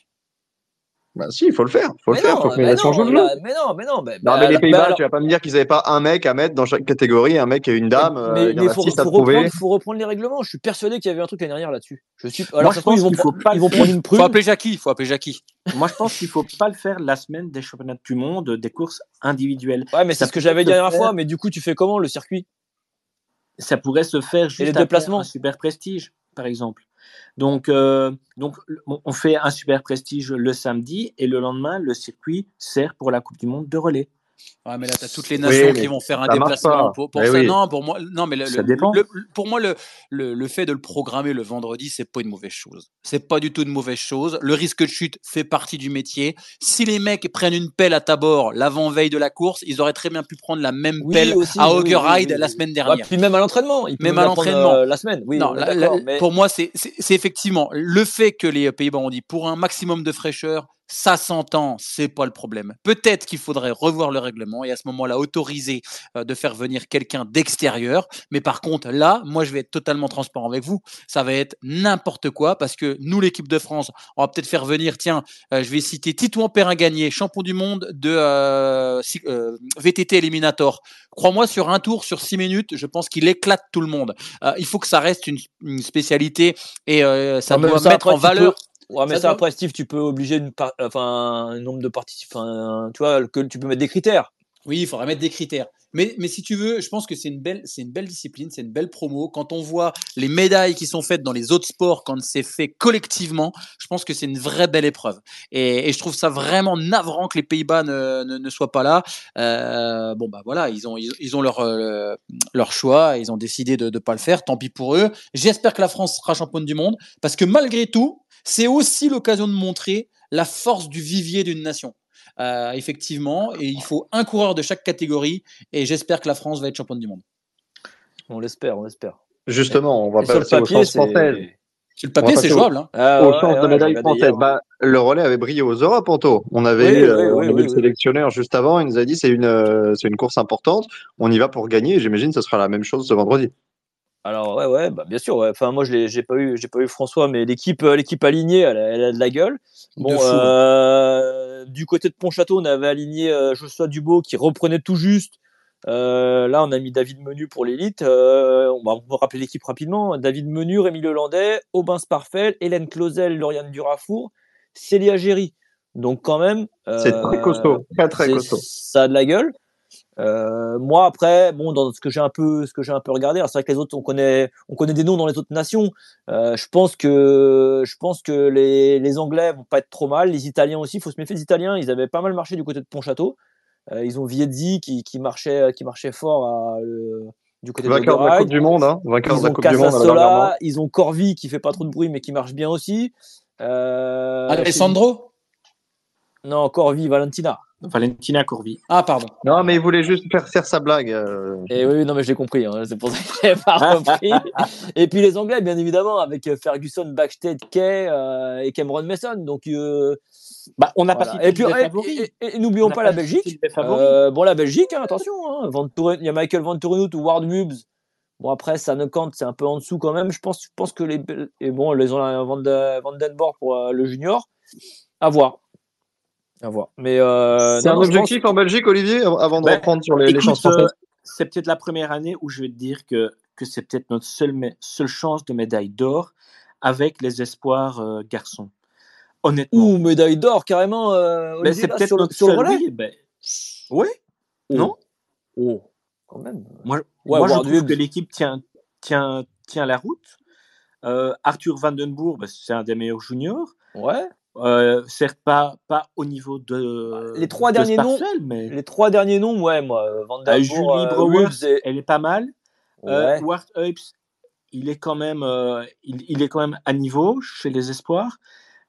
Bah si, il faut le faire. Faut mais le faire, non, faut que mais les non, jouent le là, jeu. mais non, mais non, mais, Non, bah, mais les bah, Pays-Bas, alors- tu vas pas me dire qu'ils n'avaient pas un mec à mettre dans chaque catégorie, un mec et une dame. euh, mais il mais a faut, reprendre, faut reprendre les règlements. Je suis persuadé qu'il y avait un truc l'année dernière là-dessus. Je suis. Moi, je pense ils vont, faut pas ils vont prendre une prune. Faut appeler Jackie, faut appeler Jackie. Moi, je pense qu'il faut pas le faire la semaine des championnats du monde, des courses individuelles. Ouais, mais c'est ce que j'avais dit la dernière fois. Mais du coup, tu fais comment le circuit? Ça pourrait se faire juste les déplacements super prestige, par exemple. Donc, euh, on fait un super prestige le samedi et le lendemain, le circuit sert pour la Coupe du Monde de relais. Ouais, mais là, tu as toutes les nations qui vont faire un déplacement pas. pour, pour ça. oui. Non, pour moi, non, mais le, Ça le- dépend. le- pour moi, le, le, le fait de le programmer le vendredi, c'est pas une mauvaise chose. C'est pas du tout une mauvaise chose. Le risque de chute fait partie du métier. Si les mecs prennent une pelle à tabord l'avant-veille de la course, ils auraient très bien pu prendre la même Oui, pelle aussi, à oui, Auger oui, oui, Ride oui, la semaine Ouais, dernière. puis même à l'entraînement. Même à l'entraînement. euh, la semaine. Oui, non, la- mais- pour moi, c'est c'est- c'est effectivement le fait que les Pays-Bas ont dit pour un maximum de fraîcheur, ça s'entend, c'est pas le problème. Peut-être qu'il faudrait revoir le règlement et à ce moment-là autoriser euh, de faire venir quelqu'un d'extérieur. Mais par contre, là, moi, je vais être totalement transparent avec vous. Ça va être n'importe quoi parce que nous, l'équipe de France, on va peut-être faire venir, tiens, euh, je vais citer Titouan Perrin-Gagné, champion du monde de euh, euh, VTT Eliminator. Crois-moi, sur un tour, sur six minutes, je pense qu'il éclate tout le monde. Euh, il faut que ça reste une, une spécialité et euh, ça Non, doit ça, mettre en valeur. peux- Ouais, mais Ça après, Steve, tu peux obliger une par- enfin, un nombre de participants. enfin, Tu vois, que tu peux mettre des critères. Oui, il faudrait mettre des critères. Mais, mais si tu veux, je pense que c'est une belle, c'est une belle discipline, c'est une belle promo. Quand on voit les médailles qui sont faites dans les autres sports, quand c'est fait collectivement, je pense que c'est une vraie belle épreuve. Et, je trouve ça vraiment navrant que les Pays-Bas ne, ne, soient pas là. Euh, bon bah voilà, ils ont, ils ont leur, euh, leur choix, ils ont décidé de ne pas le faire. Tant pis pour eux. J'espère que la France sera championne du monde parce que malgré tout, c'est aussi l'occasion de montrer la force du vivier d'une nation. Euh, effectivement, et il faut un coureur de chaque catégorie, et j'espère que la France va être championne du monde. On l'espère, on l'espère. Justement, on va Et sur le passer au papier, c'est. Sur le papier, c'est jouable. Hein. Ah, Aux ouais, chances ouais, de médaille française. Bah, le relais avait brillé aux Europes, Anto. On avait Oui, eu, oui, euh, on oui, avait oui, le oui. sélectionneur juste avant. Il nous a dit c'est une, euh, c'est une course importante. On y va pour gagner. Et j'imagine que ce sera la même chose ce vendredi. Alors ouais ouais bah bien sûr ouais. enfin moi je j'ai pas eu j'ai pas eu François mais l'équipe euh, l'équipe alignée elle, a- elle a de la gueule bon euh, du côté de Pontchâteau on avait aligné euh, Joshua Dubo qui reprenait tout juste Euh, là on a mis David Menu pour l'élite on va rappeler l'équipe rapidement David Menu Rémi Lelandais Aubin Sparfel Hélène Clausel Lauriane Durafour Célia Géry donc quand même C'est très costaud. Très, très c'est- costaud. ça a de la gueule. Euh, moi après, bon, dans ce que j'ai un peu, ce que j'ai un peu regardé, alors c'est vrai que les autres, on connaît, on connaît des noms dans les autres nations. Euh, je pense que, je pense que les, les Anglais vont pas être trop mal, les Italiens aussi. Il faut se méfier des Italiens. Ils avaient pas mal marché du côté de Pontchâteau. Euh, ils ont Viezzi qui, qui marchait, qui marchait fort à, du côté de Vainqueur de la. Coupe du Monde, hein. Vainqueur Ils de la Coupe du Monde ils ont Corvi qui fait pas trop de bruit mais qui marche bien aussi. Euh, Alessandro? Non, Corvi, Valentina. Valentina Corvi. Ah, pardon. Non, mais il voulait juste faire faire sa blague. euh. Et oui, non, mais je l'ai compris. hein, c'est pour ça que je pas repris. *laughs* et puis les Anglais, bien évidemment, avec euh, Ferguson, Backstead, Kay euh, et Cameron Mason. Donc, euh, Bah, on n'a pas voilà. cité Et puis, et- et- et- et n'oublions pas la pas Belgique. Euh, bon, la Belgique, hein, attention. Hein, Van il y a Michael Van Torenhout ou Ward Mubbs. Bon, après, ça ne compte, c'est un peu en dessous quand même. Je pense, je pense que les. Et bon, les ont un Van, pour euh, le junior. À voir. À voir. Mais. Euh, C'est un non, je pense- objectif en Belgique, Olivier, av- avant de Ben, reprendre sur les, chances euh, françaises c'est peut-être la première année où je vais te dire que, que c'est peut-être notre seule, seule chance de médaille d'or avec les espoirs euh, garçons. Honnêtement. Ouh, médaille d'or, carrément. Euh, Ben, c'est peut-être sur notre sur le seul, relais. oui, ben, oui, non? Oh, quand même. Moi, Ouais, moi je trouve que l'équipe tient, tient, tient la route. Euh, Arthur Vandenbourg, ben, c'est un des meilleurs juniors. Ouais. Euh, certes, pas, pas au niveau de. Les trois de derniers noms, mais. les trois derniers noms, ouais, moi, Van Euh, Boer, Julie euh, et- elle est pas mal. Ouais. Ward Hubbs, il est quand même, il, il est quand même à niveau chez les espoirs.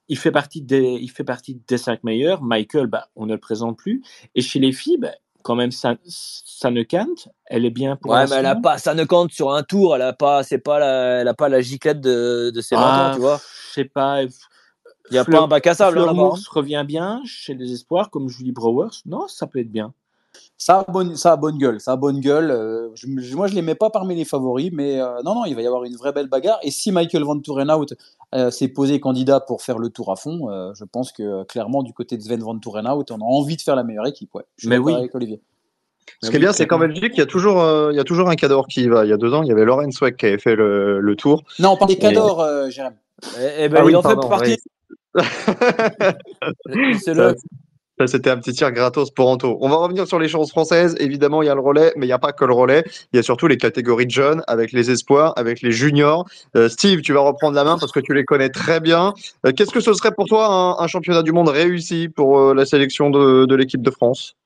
Il fait partie des, il fait partie des cinq meilleurs. Michael, bah, on ne le présente plus. Et chez les filles, bah, quand même, ça, ça ne cante. Elle est bien pour Ouais, mais elle a pas, ça ne compte sur un tour, elle a pas, c'est pas la, elle a pas la giclette de, de ses 20 Ah, ans, tu vois. Je sais pas. Il y a pas un bac à sable, hein, Fleur là-bas, Mours revient bien chez les espoirs, comme Julie Browers. Non, ça peut être bien. Ça a bonne, ça a bonne gueule. Ça a bonne gueule. Euh, je- moi, je les mets pas parmi les favoris, mais euh, non, non, il va y avoir une vraie belle bagarre. Et si Michael Van Tourenhout euh, s'est posé candidat pour faire le tour à fond, euh, je pense que clairement, du côté de Sven Van Tourenhout, on a envie de faire la meilleure équipe. Ouais. Je suis Mais oui. avec Olivier. Ce qui est bien, c'est qu'en Belgique, il y a toujours, euh, il y a toujours un cador qui y va. Il y a deux ans, il y avait Lauren Sweck qui avait fait le, le tour. Non, on parle des Et- cadors, euh, Jérém. Eh, eh ben, Ah oui, il en pardon, fait partie. oui. *laughs* C'est Ça, ça, c'était un petit tir gratos pour Anto. On va revenir sur les chances françaises. Évidemment, il y a le relais, mais il n'y a pas que le relais. Il y a surtout les catégories de jeunes, avec les espoirs, avec les juniors. Euh, Steve, tu vas reprendre la main parce que tu les connais très bien. Euh, Qu'est-ce que ce serait pour toi un, un championnat du monde réussi pour euh, la sélection de, de l'équipe de France?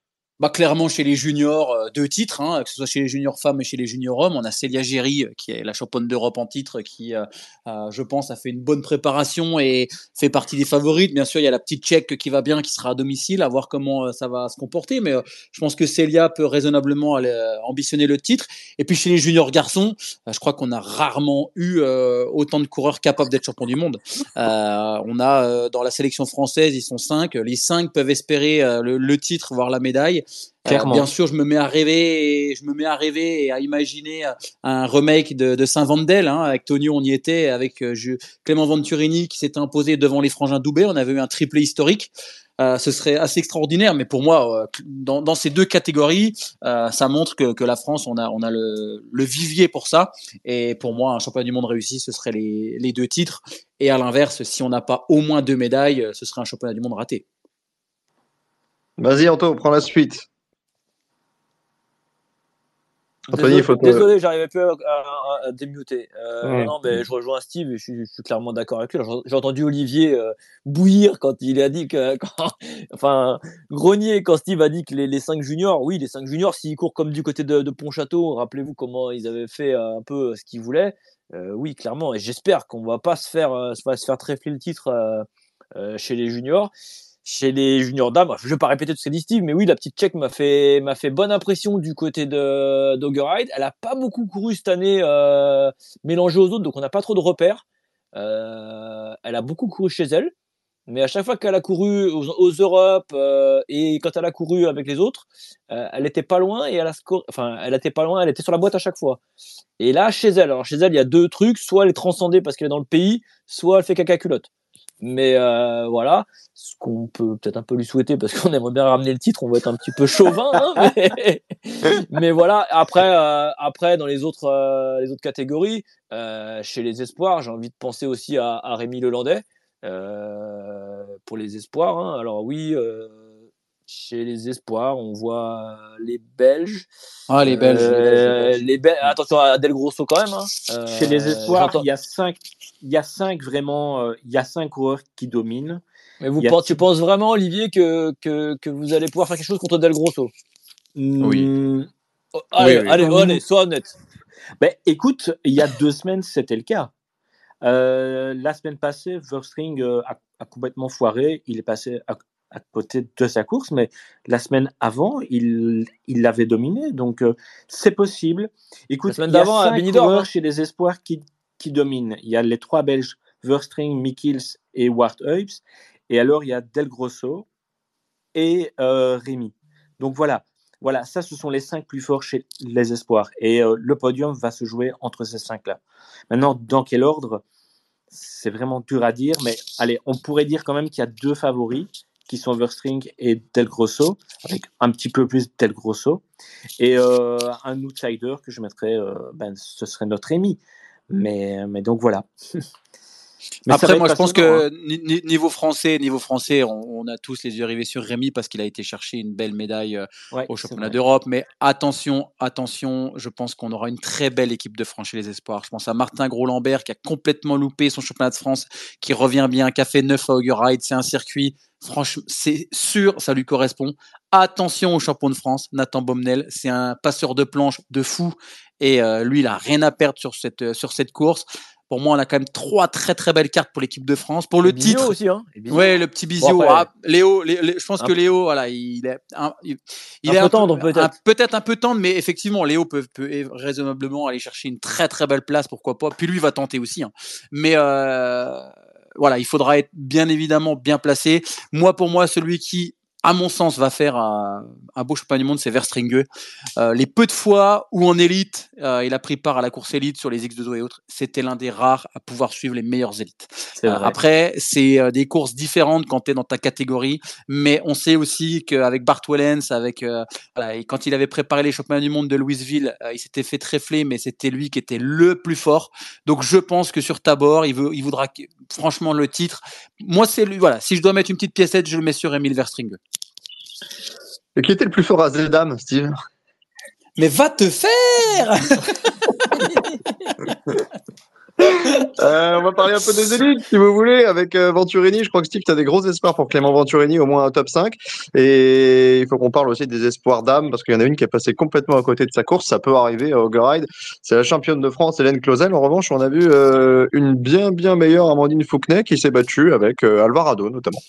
Bah, clairement, chez les juniors, euh, deux titres, hein, que ce soit chez les juniors femmes et chez les juniors hommes. On a Célia Géry, euh, qui est la championne d'Europe en titre, qui, euh, je pense, a fait une bonne préparation et fait partie des favorites. Bien sûr, il y a la petite tchèque qui va bien, qui sera à domicile, à voir comment ça va se comporter. Mais je pense que Célia peut raisonnablement ambitionner le titre. Et puis chez les juniors garçons, je crois qu'on a rarement eu autant de coureurs capables d'être champions du monde. On a dans la sélection française, ils sont cinq. Les cinq peuvent espérer le, le titre, voire la médaille. Euh, bien sûr, je me mets à rêver, et je me mets à rêver et à imaginer euh, un remake de, de Saint Vandel. Hein, avec Tony, on y était, avec euh, je- Clément Venturini qui s'était imposé devant les frangins Doubé. On avait eu un triplé historique. Euh, ce serait assez extraordinaire, mais pour moi, dans, dans ces deux catégories, ça montre que, que la France, on a, on a le, le vivier pour ça. Et pour moi, un championnat du monde réussi, ce serait les, les deux titres. Et à l'inverse, si on n'a pas au moins deux médailles, ce serait un championnat du monde raté. Vas-y, Anto, prends la suite. Anthony, Désolé, il faut te- désolé, j'arrivais plus à, à- à démuter. Euh. Non, mais je rejoins Steve et je suis, je suis clairement d'accord avec lui. J'ai- entendu Olivier euh, bouillir quand il a dit que, *laughs* quand- enfin, grogner quand Steve a dit que les, les cinq juniors, oui, les cinq juniors, s'ils courent comme du côté de, de Pontchâteau, rappelez-vous comment ils avaient fait euh, un peu ce qu'ils voulaient. Euh, oui, clairement. Et j'espère qu'on va pas se faire, euh, se faire trèfler le titre euh, euh, chez les juniors. Chez les juniors dames, je vais pas répéter tout ce qu'a dit Steve, mais oui, la petite tchèque m'a fait, m'a fait bonne impression du côté de d'Ogeride. Elle a pas beaucoup couru cette année, euh, mélangée aux autres, donc on n'a pas trop de repères. euh, elle a beaucoup couru chez elle, mais à chaque fois qu'elle a couru aux, aux Europes euh, et quand elle a couru avec les autres, euh, elle était pas loin et elle a score, enfin, elle était pas loin, elle était sur la boîte à chaque fois. Et là, chez elle, alors chez elle, il y a deux trucs, soit elle est transcendée parce qu'elle est dans le pays, soit elle fait caca culotte. Mais euh, voilà, ce qu'on peut peut-être un peu lui souhaiter parce qu'on aimerait bien ramener le titre, on va être un petit peu chauvin, hein, *laughs* mais, mais voilà. Après, euh, après dans les autres euh, les autres catégories, chez les espoirs, j'ai envie de penser aussi à, à Rémi Lelandais pour les espoirs. hein. Alors oui, chez les espoirs, on voit les Belges. Ah, les Belges, les Belges, les Euh, Belges. les Bel- Attention à Del Grosso quand même. hein. Euh, Chez les espoirs, il y a cinq, il y a cinq vraiment, euh, il y a cinq coureurs qui dominent. Mais vous a- tu penses vraiment, Olivier, que, que, que vous allez pouvoir faire quelque chose contre Del Grosso? Oui. Oh, Allez, Oui, oui. allez, allez, sois honnête. Ben, écoute, il y a deux semaines, c'était le cas. Euh, la semaine passée, Verstring euh, a, a complètement foiré. Il est passé à, à côté de sa course, mais la semaine avant, il il l'avait dominé. Donc, euh, c'est possible. Écoute, La semaine il y a d'avant, à cinq Benidorm, coureurs hein. chez les Espoirs qui, qui dominent. Il y a les trois Belges, Verstring, Mikkels et Wart Heubs. Et alors, il y a Del Grosso et euh, Rémi. Donc voilà, voilà, ça ce sont les cinq plus forts chez les espoirs. Et euh, le podium va se jouer entre ces cinq-là. Maintenant, dans quel ordre? C'est vraiment dur à dire, mais allez, on pourrait dire quand même qu'il y a deux favoris qui sont Verstring et Del Grosso, avec un petit peu plus Del Grosso. Et euh, un outsider que je mettrais, euh, ben, ce serait notre Rémi. Mais, mais donc voilà. *laughs* Mais Après, moi, je pense que hein. ni- ni- niveau français, niveau français, on, on a tous les yeux rivés sur Rémi parce qu'il a été chercher une belle médaille euh, Ouais, au championnat d'Europe. Mais attention, attention, je pense qu'on aura une très belle équipe de France chez les espoirs. Je pense à Martin Gros-Lambert qui a complètement loupé son championnat de France, qui revient bien, qui a fait 9 à Augur Ride. C'est un circuit, franchement, c'est sûr, ça lui correspond. Attention au champion de France, Nathan Bomnel. C'est un passeur de planche de fou. Et euh, lui, il a rien à perdre sur cette, euh, sur cette course. Pour moi, on a quand même trois très très belles cartes pour l'équipe de France. Pour le Et titre aussi, hein. Ouais, le petit Bizio. Bon, après- ah, Léo, Lé- Lé- je pense Un- que Léo, voilà, il est un, il, il Un est peu tendre, peut-être. un- peut-être un peu tendre, mais effectivement, Léo peut, peut raisonnablement aller chercher une très très belle place, pourquoi pas. Puis lui va tenter aussi. hein. Mais euh, voilà, il faudra être bien évidemment bien placé. Moi, pour moi, celui qui à mon sens, va faire un, un beau championnat du monde, c'est Verstringue. Euh, les peu de fois où en élite, euh, il a pris part à la course élite sur les X2O et autres, c'était l'un des rares à pouvoir suivre les meilleures élites. Euh, après, c'est des courses différentes quand tu es dans ta catégorie, mais on sait aussi qu'avec Bart Wellens, avec, voilà, et quand il avait préparé les championnats du monde de Louisville, il s'était fait tréfler, mais c'était lui qui était le plus fort. Donc je pense que sur Tabor, il, veut, il voudra franchement le titre. Moi, c'est lui. Voilà, si je dois mettre une petite piécette, je le mets sur Emile Verstringue. Et qui était le plus fort à Zeldam, Steve? Mais va te faire *laughs* Euh, on va parler un peu des élites, si vous voulez, avec euh, Venturini. Je crois que Steve, tu as des gros espoirs pour Clément Venturini, au moins un top 5. Et il faut qu'on parle aussi des espoirs d'âme, parce qu'il y en a une qui est passée complètement à côté de sa course. Ça peut arriver à Ride. C'est la championne de France, Hélène Clausel. En revanche, on a vu euh, une bien, bien meilleure Amandine Fouquenet qui s'est battue avec euh, Alvarado, notamment.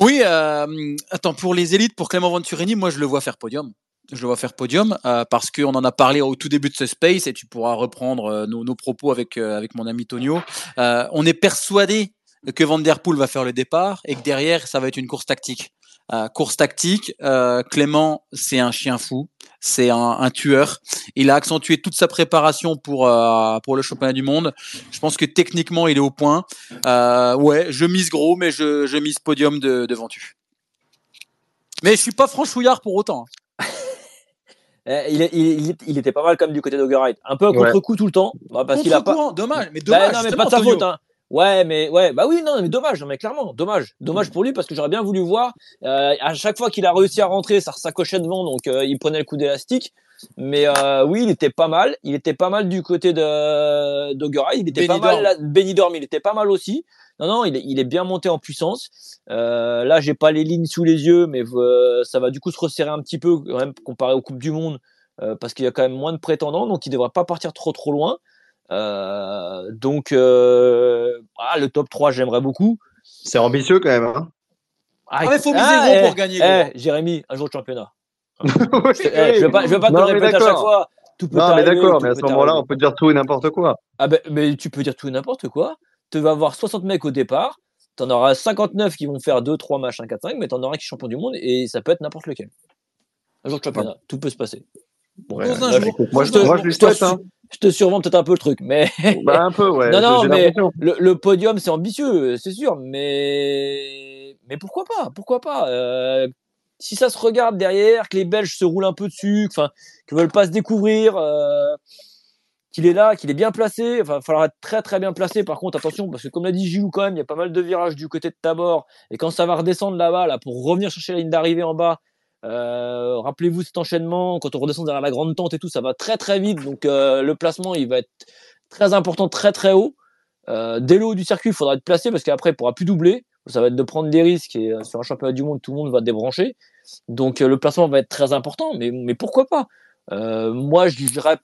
Oui, euh, attends, pour les élites, pour Clément Venturini, moi je le vois faire podium. Je le vois faire podium euh, parce qu'on en a parlé au tout début de ce space et tu pourras reprendre euh, nos, propos avec, euh, avec mon ami Tonio. On est persuadé que Van Der Poel va faire le départ et que derrière ça va être une course tactique. Euh, course tactique, euh, Clément c'est un chien fou, c'est un, un tueur. Il a accentué toute sa préparation pour euh, pour le championnat du monde. Je pense que techniquement il est au point. Euh, ouais, je mise gros, mais je, je mise podium de, de Ventu. Mais je suis pas franchouillard pour autant. hein. *laughs* Eh, il, est- il, il- il était pas mal comme du côté d'Oggerite. Un peu à Ouais. contre-coup tout le temps. bah, parce qu'il a pas. Contre-courant, dommage, mais Bah, dommage, non, mais pas de sa faute. Hein. Ouais, mais ouais, bah oui, non, mais dommage, non, mais clairement, dommage, dommage pour lui parce que j'aurais bien voulu voir. euh, à chaque fois qu'il a réussi à rentrer, ça s'accrochait devant, donc euh, il prenait le coup d'élastique. Mais euh, oui, il était pas mal. Il était pas mal du côté de d'Oggerite. Il était pas mal. Là, Benidorm, il était pas mal aussi. Non, non, il est, il est bien monté en puissance. Euh, là, j'ai pas les lignes sous les yeux, mais euh, ça va du coup se resserrer un petit peu quand même comparé aux coupes du monde euh, parce qu'il y a quand même moins de prétendants, donc il devrait pas partir trop trop loin. Euh, donc euh, ah, le top 3, j'aimerais beaucoup. C'est ambitieux quand même. Hein Ah, mais faut miser ah, gros eh, pour gagner, eh, gros. Jérémy, un jour de championnat. *laughs* Oui, Eh, je vais pas, je vais pas te Non, le mais répéter à chaque fois. Tout peut Non, mais d'accord, mais à ce moment-là, on peut dire tout et n'importe quoi. Ah ben, mais tu peux dire tout et n'importe quoi. tu vas avoir 60 mecs au départ, tu en auras 59 qui vont faire 2, 3 matchs, 1, 4, 5, mais tu en auras qui est champion du monde et ça peut être n'importe lequel. Un jour de championnat, tout peut se passer. Bon, Ouais, un jour. moi, je je- te, moi, je lui je te souhaite, hein. Je te survends peut-être un peu le truc, mais. Bah, un peu, *laughs* ouais. non, non, mais le podium, c'est ambitieux, c'est sûr, mais. Mais pourquoi pas Pourquoi pas Euh, Si ça se regarde derrière, que les Belges se roulent un peu dessus, enfin, qu'ils veulent pas se découvrir, euh, qu'il est là, qu'il est bien placé. Enfin, il va falloir être très très bien placé. Par contre, attention, parce que comme l'a dit Gilou, quand même, il y a pas mal de virages du côté de Tabor. Et quand ça va redescendre là-bas, là, pour revenir chercher la ligne d'arrivée en bas, euh, rappelez-vous cet enchaînement, quand on redescend derrière la grande tente et tout, ça va très très vite. Donc euh, le placement, il va être très important, très très haut. Euh, dès le haut du circuit, il faudra être placé parce qu'après, il pourra plus doubler. Ça va être de prendre des risques et euh, sur un championnat du monde, tout le monde va débrancher. Donc euh, le placement va être très important, mais, mais pourquoi pas? Euh, Moi, je dirais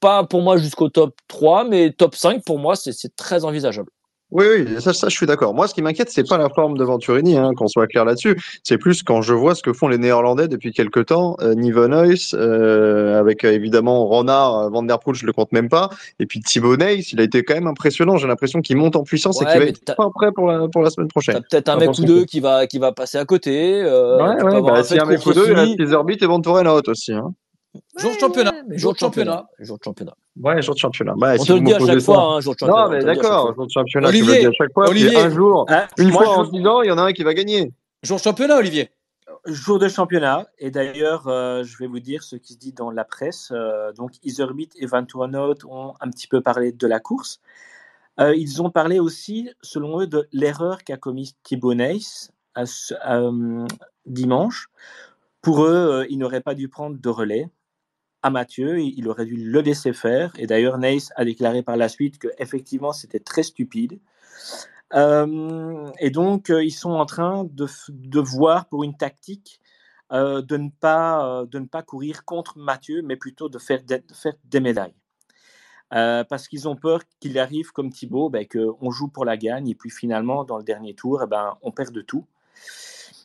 pas pour moi jusqu'au top 3, mais top 5 pour moi, c'est c'est très envisageable. Oui, oui, ça, ça, je suis d'accord. Moi, ce qui m'inquiète, c'est pas la forme de Venturini, hein, qu'on soit clair là-dessus. C'est plus quand je vois ce que font les Néerlandais depuis quelques temps. Euh, Nivenhuis, euh, avec euh, évidemment Ronard, euh, Van Der Poel, je le compte même pas. Et puis Thibaut Neyss, il a été quand même impressionnant. J'ai l'impression qu'il monte en puissance Ouais, et qu'il va être pas prêt pour la, pour la semaine prochaine. T'as peut-être un mec ou deux qui va, qui va passer à côté. Euh, Ouais, ouais, bah, a fait un mec ou deux, il reste Orbit et Van Torenhout aussi. Hein. Jour de championnat. Jour de championnat. Jour de championnat. Ouais, jour de championnat. Bah, On si te le dit à chaque fois, hein, jour de championnat. Non, on mais d'accord, jour de championnat, tu Olivier, le dis à chaque fois. Olivier. un jour, Hein, une fois en se disant, il y en a un qui va gagner. Jour de championnat, Olivier. Jour de championnat, et d'ailleurs, euh, je vais vous dire ce qui se dit dans la presse. Euh, donc, Iserbit et Van Torenhout ont un petit peu parlé de la course. Euh, ils ont parlé aussi, selon eux, de l'erreur qu'a commise Thibaut Neyss à ce- euh, dimanche. Pour eux, euh, il n'aurait pas dû prendre de relais à Mathieu, il aurait dû le laisser faire. Et d'ailleurs, Neyss a déclaré par la suite que effectivement, c'était très stupide. Euh, et donc, euh, ils sont en train de, de voir pour une tactique euh, de, ne pas, de ne pas courir contre Mathieu, mais plutôt de faire de faire des médailles. Parce qu'ils ont peur qu'il arrive comme Thibaut, ben, qu'on joue pour la gagne, et puis finalement, dans le dernier tour, eh ben, on perd de tout.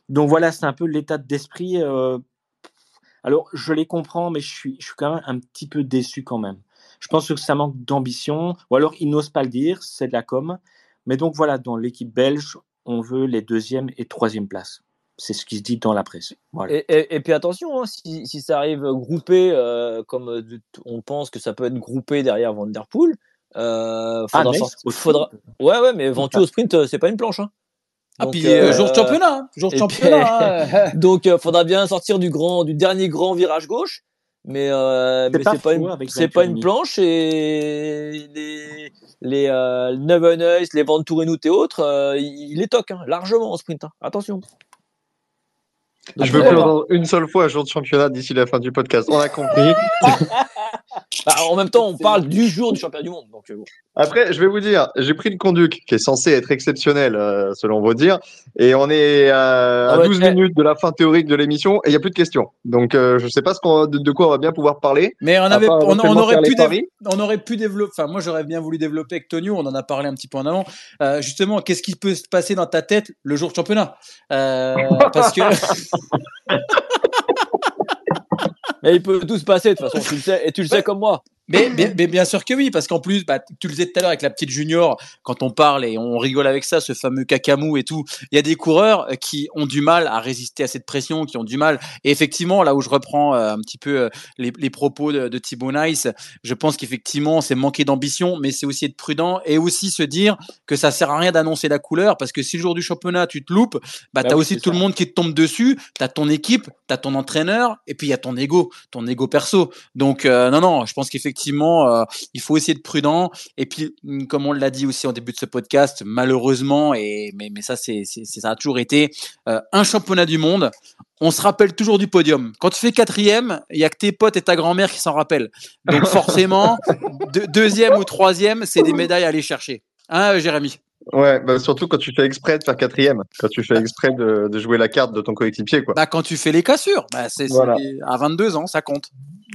Donc voilà, c'est un peu l'état d'esprit. Alors, je les comprends, mais je suis, je suis quand même un petit peu déçu quand même. Je pense que ça manque d'ambition, ou alors ils n'osent pas le dire, c'est de la com. Mais donc voilà, dans l'équipe belge, on veut les deuxième et troisième places. C'est ce qui se dit dans la presse. Voilà. Et, et- et puis attention, hein, si, si ça arrive groupé, euh, comme euh, on pense que ça peut être groupé derrière Van Der Poel, euh, Ah, sortir- faudra... Ouais, ouais, mais Ventu au sprint, euh, c'est pas une planche. Hein. Ah, puis euh, jour de euh, championnat. hein. Jour de championnat. hein. *laughs* Donc, euh, faudra bien sortir du grand, du dernier grand virage gauche. Mais, euh, C'est mais pas une, c'est pas une planche et les, les, euh, Nevenhuis, les Van Torenhout et autres, euh, il il les toque, hein, largement en sprint. hein. Attention. Donc, Je veux plus entendre une seule fois jour de championnat d'ici la fin du podcast. On a compris. *laughs* Bah, en même temps, on parle du jour du championnat du monde. Donc, euh, bon. Après, je vais vous dire, j'ai pris le conduc qui est censé être exceptionnel euh, selon vos dires, et on est euh, Ah à ouais, 12 eh. minutes de la fin théorique de l'émission et il n'y a plus de questions. Donc, euh, je ne sais pas ce qu'on- de, de quoi on va bien pouvoir parler. Mais on, À avait, part on, on éventuellement aurait pu dév- paris. on aurait pu développer. Enfin, moi, j'aurais bien voulu développer avec Tonio. On en a parlé un petit peu en avant. Justement, qu'est-ce qui peut se passer dans ta tête le jour de championnat? Parce que *laughs* Mais il peut tout se passer de toute façon, tu le sais, et tu le sais comme moi. Mais, mais- mais bien sûr que oui, parce qu'en plus, bah, tu le disais tout à l'heure avec la petite junior, quand on parle et on rigole avec ça, ce fameux cacamou et tout, il y a des coureurs euh, qui ont du mal à résister à cette pression, qui ont du mal. Et effectivement, là où je reprends euh, un petit peu euh, les, les propos de, de Thibaut Nice, je pense qu'effectivement, c'est manquer d'ambition, mais c'est aussi être prudent et aussi se dire que ça sert à rien d'annoncer la couleur, parce que si le jour du championnat, tu te loupes, bah, Bah t'as oui, aussi tout ça. le monde qui te tombe dessus, t'as ton équipe, t'as ton entraîneur, et puis il y a ton ego, ton ego perso. Donc euh, non, non, je pense qu'effectivement, euh, il faut aussi être prudent. Et puis, hum, comme on l'a dit aussi au début de ce podcast, malheureusement, et mais, mais ça, c'est, ça a toujours été euh, un championnat du monde. On se rappelle toujours du podium. Quand tu fais quatrième, il y a que tes potes et ta grand-mère qui s'en rappellent. Donc forcément, *laughs* deux- deuxième ou troisième, c'est des médailles à aller chercher. Hein, Jérémy? Ouais, bah, surtout quand tu fais exprès de faire quatrième, quand tu fais exprès de, de jouer la carte de ton coéquipier, quoi. bah, Quand tu fais les cassures, bah, c'est, Voilà. à 22 ans, ça compte.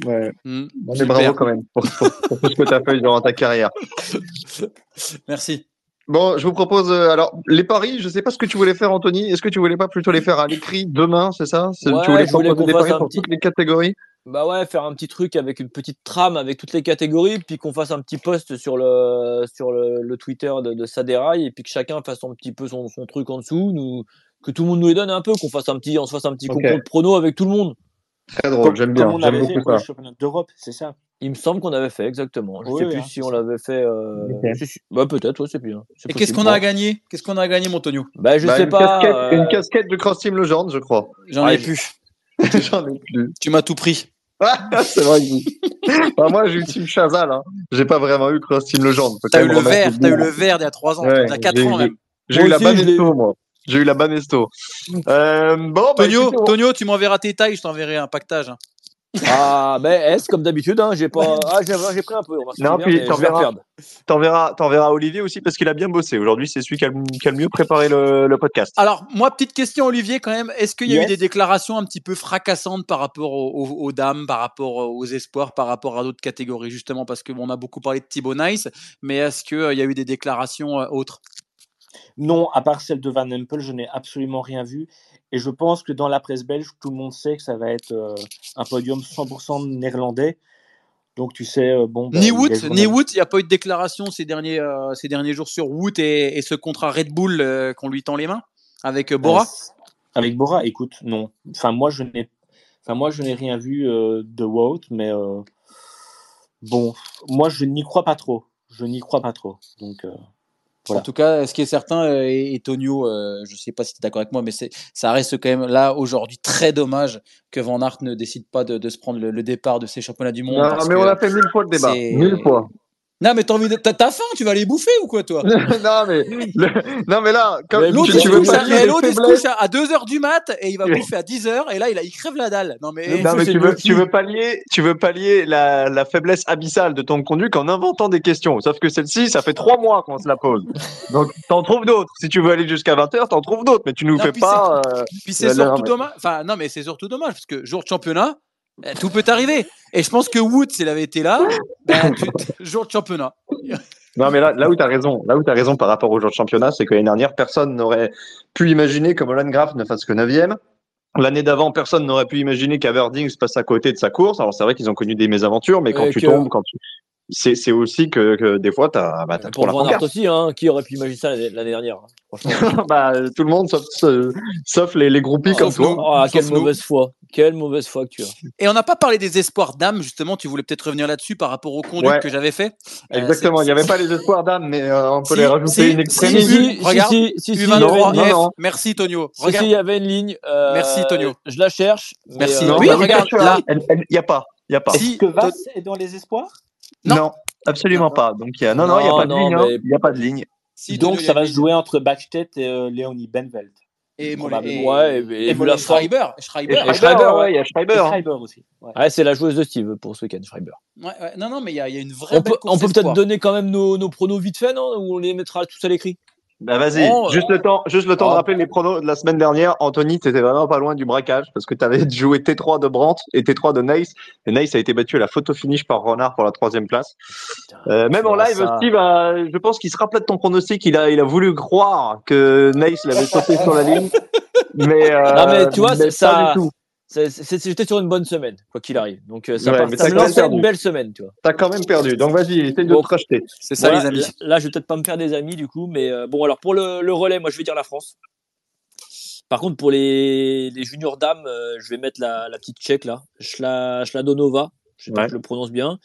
Ouais. Bon, mais bravo quand même pour, pour- pour tout ce que tu as fait durant ta carrière. *laughs* Merci. Bon, je vous propose euh, alors les paris. Je sais pas ce que tu voulais faire, Anthony. Est-ce que tu voulais pas plutôt les faire à l'écrit demain, c'est ça? Ouais, Tu voulais je des paris pour petit- toutes les catégories? Bah ouais, faire un petit truc avec une petite trame avec toutes les catégories, puis qu'on fasse un petit post sur le sur le, le Twitter de, de Saderail, et puis que chacun fasse un petit peu son, son truc en dessous, nous que tout le monde nous les donne un peu, qu'on fasse un petit on se fasse un petit concours de prono avec tout le monde. Très drôle, j'aime bien, j'aime beaucoup ça. d'Europe, c'est ça. Il me semble qu'on avait fait exactement. Je Oui, sais oui, plus hein, si on l'avait fait. Euh... Bah peut-être, ouais, c'est bien. Et qu'est-ce qu'on a à gagner Qu'est-ce qu'on a à gagner, mon Tonio Bah je Bah, sais une, pas. casquette, euh, une casquette de Cross Team Legend, je crois. J'en Ouais, ai plus. *laughs* J'en ai plus. Tu m'as tout pris. Ah, c'est vrai. que- Bah, moi, j'ai eu Team Chazal. Hein. J'ai pas vraiment eu Cross Team Legend. T'as eu le vert, t'as eu le vert il y a 3 ans, Ouais, il y a 4 j'ai- ans même. J'ai eu la Banesto, moi. J'ai eu la Banesto. Euh, bon, bah, Tonio, Tonio, tu m'enverras tes tailles, je t'enverrai un pactage. *laughs* Ah ben S comme d'habitude, hein, j'ai pas. Ah j'ai j'ai pris un peu. On va Non, puis. T'enverras, t'enverras Olivier aussi parce qu'il a bien bossé. Aujourd'hui, c'est celui qui a, le- qui a le mieux préparé le, le podcast. Alors, moi, petite question, Olivier, quand même. Est-ce qu'il y a eu des déclarations un petit peu fracassantes par rapport aux, aux- aux dames, par rapport aux espoirs, par rapport à d'autres catégories, justement, parce qu'on a beaucoup parlé de Thibaut Nice, mais est-ce qu'il y a eu des déclarations euh, autres? Non, à part celle de Van Empel, je n'ai absolument rien vu. Et je pense que dans la presse belge, tout le monde sait que ça va être euh, un podium 100% néerlandais. Donc tu sais, euh, bon. bah, Ni Wood, il n'y a pas eu de déclaration ces derniers, euh, ces derniers jours sur Wood et, et ce contrat Red Bull euh, qu'on lui tend les mains avec Bora? Avec Bora, écoute, non. Enfin, moi, je n'ai, enfin, moi, je n'ai rien vu de Wout, mais bon, moi, je n'y crois pas trop. Je n'y crois pas trop. Donc, voilà. En tout cas, ce qui est certain, euh, et, et Tonio, euh, je ne sais pas si tu es d'accord avec moi, mais c'est, ça reste quand même là aujourd'hui très dommage que Van Aert ne décide pas de, de se prendre le, le départ de ces championnats du monde. Non, parce mais que on a fait mille fois le débat. Mille fois. Non, mais t'as envie de... t'as, t'as faim, tu vas les bouffer ou quoi, toi? *laughs* Non, mais, le- non, mais là, comme L'autre, tu, tu veux pas à, l'autre, il se couche à, 2h du mat et il va bouffer à 10h et là, il, a, il crève la dalle. Non, mais Non, mais tu veux, tu veux pallier, tu veux pallier la, la faiblesse abyssale de ton conduit en inventant des questions. Sauf que celle-ci, ça fait trois mois qu'on se la pose. Donc, t'en trouves d'autres. Si tu veux aller jusqu'à 20h, t'en trouves d'autres. Mais tu nous Non, fais puis pas. euh, Puis c'est surtout dommage. Enfin, non, mais c'est surtout dommage parce que jour de championnat, tout peut arriver. Et je pense que Wood, s'il avait été là, ben, tu- jour de championnat. Non, mais là, là où tu as raison, là où tu raison par rapport au jour de championnat, c'est que l'année dernière, personne n'aurait pu imaginer que Molan Graf ne fasse que 9 L'année d'avant, personne n'aurait pu imaginer qu'Averding se passe à côté de sa course. Alors, c'est vrai qu'ils ont connu des mésaventures, mais quand Et tu que- tombes, quand tu. C'est, c'est aussi que, que des fois, t'as, bah, t'as trop Pour la pancarte. aussi, hein, qui aurait pu imaginer ça l'année l'année dernière. hein, *laughs* bah, tout le monde, sauf, sauf les, les groupies comme toi. nous. Ah, quelle nous. mauvaise foi. Quelle mauvaise foi que tu as. Et on n'a pas parlé des espoirs d'âme, justement. Tu voulais peut-être revenir là-dessus par rapport au conduit Ouais. que j'avais fait. Euh, Exactement. Il n'y avait pas les espoirs d'âme, mais euh, on peut Si, les rajouter si, une si, extrémité. si, si, regarde. si, si, si, Non, il y avait U23 une- non. Merci, Tonio. Regarde. il y avait une ligne. euh, Merci, Tonio. Je la cherche. Merci. euh, Non, Oui, bah, regarde, là. Il n'y a pas. Il y a pas. Si, Est-ce que Vas To- est dans les espoirs Non. Non, absolument pas. Donc, il y a... non, non, il n'y a Non, pas de non, ligne. hein. mais- Il n'y a pas de ligne. si, Donc, ça va se jouer entre Backstedt et euh, Léonie Benveld. Et, et, Ouais, et- la. Schreiber. Schreiber. Schreiber, Schreiber, ouais, il y a Schreiber. hein. Schreiber aussi. ouais. Ouais, c'est la joueuse de Steve pour ce week-end, Schreiber. Ouais, ouais. Non, non, mais il y, a il y a une vraie On belle peut, peut-être donner quand même nos, nos pronos vite fait, non? Ou on les mettra tous à l'écrit? Bah vas-y, Oh, juste le temps, juste le temps oh. de rappeler les pronos de la semaine dernière. Anthony, t'étais vraiment pas loin du braquage parce que t'avais *laughs* joué T3 de Brandt et T3 de Nice. Et Nice a été battu à la photo finish par Renard pour la troisième place. Euh, même en live, ça. Steve, a- je pense qu'il se rappelait de ton pronostic. Il a, il a voulu croire que Nice l'avait sauté sur la ligne. *laughs* Mais, euh, Non, mais tu vois, mais ça- J'étais sur une bonne semaine, quoi qu'il arrive. Donc euh, ça, Ouais, part- ça me quand même lançait perdu. une belle semaine, tu vois. T'as quand même perdu. Donc vas-y, essaye de Bon. te racheter. C'est ça, Voilà, les amis. Là, là, je vais peut-être pas me faire des amis du coup, mais euh, bon, alors pour le, le relais, moi je vais dire la France. Par contre, pour les, les juniors dames, euh, je vais mettre la, la petite tchèque là, Schla, Schladonova, je sais pas Ouais. si je le prononce bien.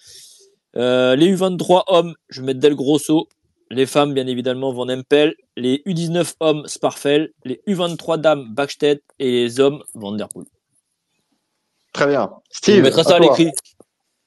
Euh, les U23 hommes, je vais mettre Del Grosso. Les femmes, bien évidemment, Van Empel. Les U19 hommes, Sparfel. Les U23 dames, Backstedt. Et les hommes, Van Der Poel. Très bien. On Steve, mettra ça à l'écrit.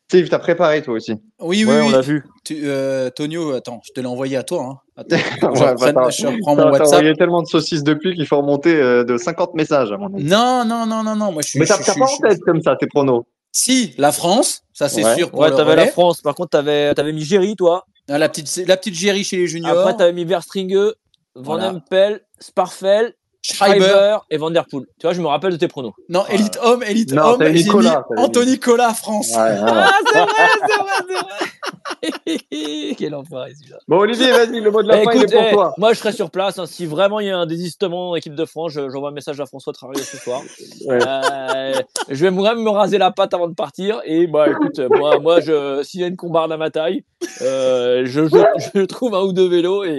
Steve, t'as préparé toi aussi. Oui, oui, Ouais, on oui. l'a vu. Tu, euh, Tonio, attends, je te l'ai envoyé à toi. Hein. Attends, *laughs* Ouais, je, bah, reprenne- je reprends t'as- mon WhatsApp. envoyé tellement de saucisses depuis qu'il faut remonter euh, de 50 messages à mon avis. Non, non, non, non, non. Moi, je suis. Mais t'as pas je- en tête comme ça tes pronos. Si, la France, ça c'est Ouais. sûr pour Ouais, t'avais la. France. Par contre, t'avais avais mis Géry, toi. Ah, La petite, la petite Géry chez les juniors. Après, t'avais mis Verstringue, Van Voilà. Empel, Sparfel. Schreiber. Et Van Der Poel. Tu vois, je me rappelle de tes pronos. Non, élite homme, élite Non, homme. Nicolas, mis. Anthony Nicolas, France. Ouais. *laughs* Ah, c'est vrai, c'est vrai, c'est vrai. *laughs* Quel enfoiré celui-là. Bon, Olivier, vas-y, le mot de la Eh, fin, écoute, il est pour eh, toi. moi je serai sur place. hein. Si vraiment il y a un désistement en équipe de France, je- j'envoie un message à François Traoré ce soir. Ouais. Euh, je vais même me raser la patte avant de partir. Et bah écoute, moi, moi je, s'il y a une combarde à ma taille, euh, je, je, je trouve un ou deux vélos et,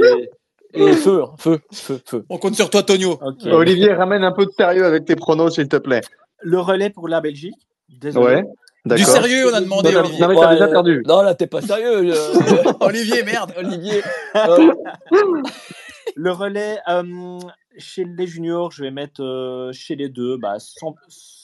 et feu, hein, feu, feu, feu. On compte sur toi, Tonio. Ok. Olivier, ramène un peu de sérieux avec tes pronos, s'il te plaît. Le relais pour la Belgique. Désolé. Ouais, Du sérieux, on a demandé, Non, Olivier. non, mais t'as Ouais, déjà euh, perdu. Non, là, t'es pas sérieux. euh, *laughs* Olivier, merde. Olivier. Euh, Le relais euh, chez les juniors, je vais mettre euh, chez les deux, bah, 100%,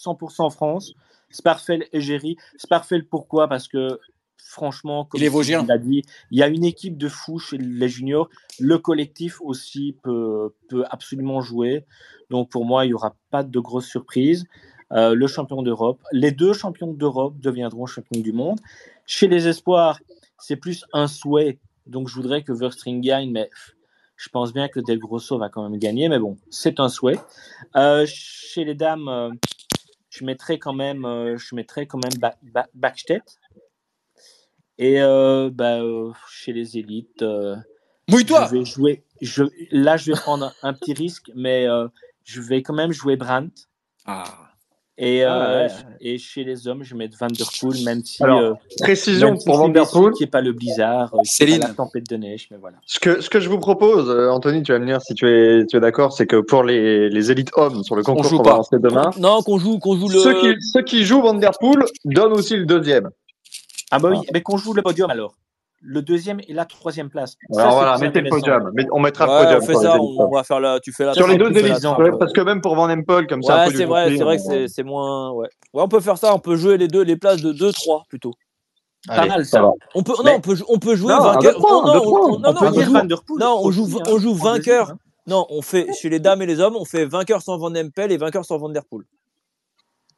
100% France. Sparfel et Géry. Sparfel, pourquoi? Parce que franchement, comme Il est a dit, il y a une équipe de fous chez les juniors. Le collectif aussi peut, peut absolument jouer. Donc pour moi, il n'y aura pas de grosses surprises. Euh, le champion d'Europe. Les deux champions d'Europe deviendront champions du monde. Chez les espoirs, c'est plus un souhait. Donc je voudrais que Verstring gagne, mais je pense bien que Del Grosso va quand même gagner. Mais bon, c'est un souhait. Euh, chez les dames, euh, je mettrais quand même, je quand même ba Ba- Backstedt. Et euh, bah, euh, chez les élites, euh, Mouille-toi. je vais jouer. Je, là, je vais prendre un, petit risque, mais euh, je vais quand même jouer Brandt. Ah. Et, Ah, euh, ouais. et chez les hommes, je vais mettre Van Der Poel, même si, Alors, euh, Précision même si pour c'est Van Der Poel. qu'il n'y ait pas le blizzard, Céline. pas la tempête de neige, mais voilà. Ce que, ce que je vous propose, Anthony, tu vas me dire si tu es, tu es d'accord, c'est que pour les, les élites hommes sur le concours joue qu'on va pas. lancer demain, non, qu'on joue, qu'on joue le. ceux, qui, ceux qui jouent Van Der Poel donnent aussi le deuxième. Ah bah oui, mais qu'on joue le podium alors. Le deuxième et la troisième place. Ça, Alors c'est voilà, mettez le podium. Mais on mettra Ouais, le podium. on fait ça, on va faire la. Tu fais la. Sur les deux tente, ouais, parce que même pour Van Empel, comme ça, Ouais, du c'est vrai, c'est vrai que on- c'est moins. Ouais. ouais, on peut faire ça, on peut jouer les deux, les places de 2-3 plutôt. Pas Allez, mal ça ça. va. On peut, Mais- non, on peut, on peut jouer Non, vainqueur. non, on, non, On non, peut dire joue, non, on joue, aussi, on hein, joue vainqueur. hein. Non, on fait chez les dames et les hommes, on fait vainqueur sans Van Empel et vainqueur sans Van Der Poel.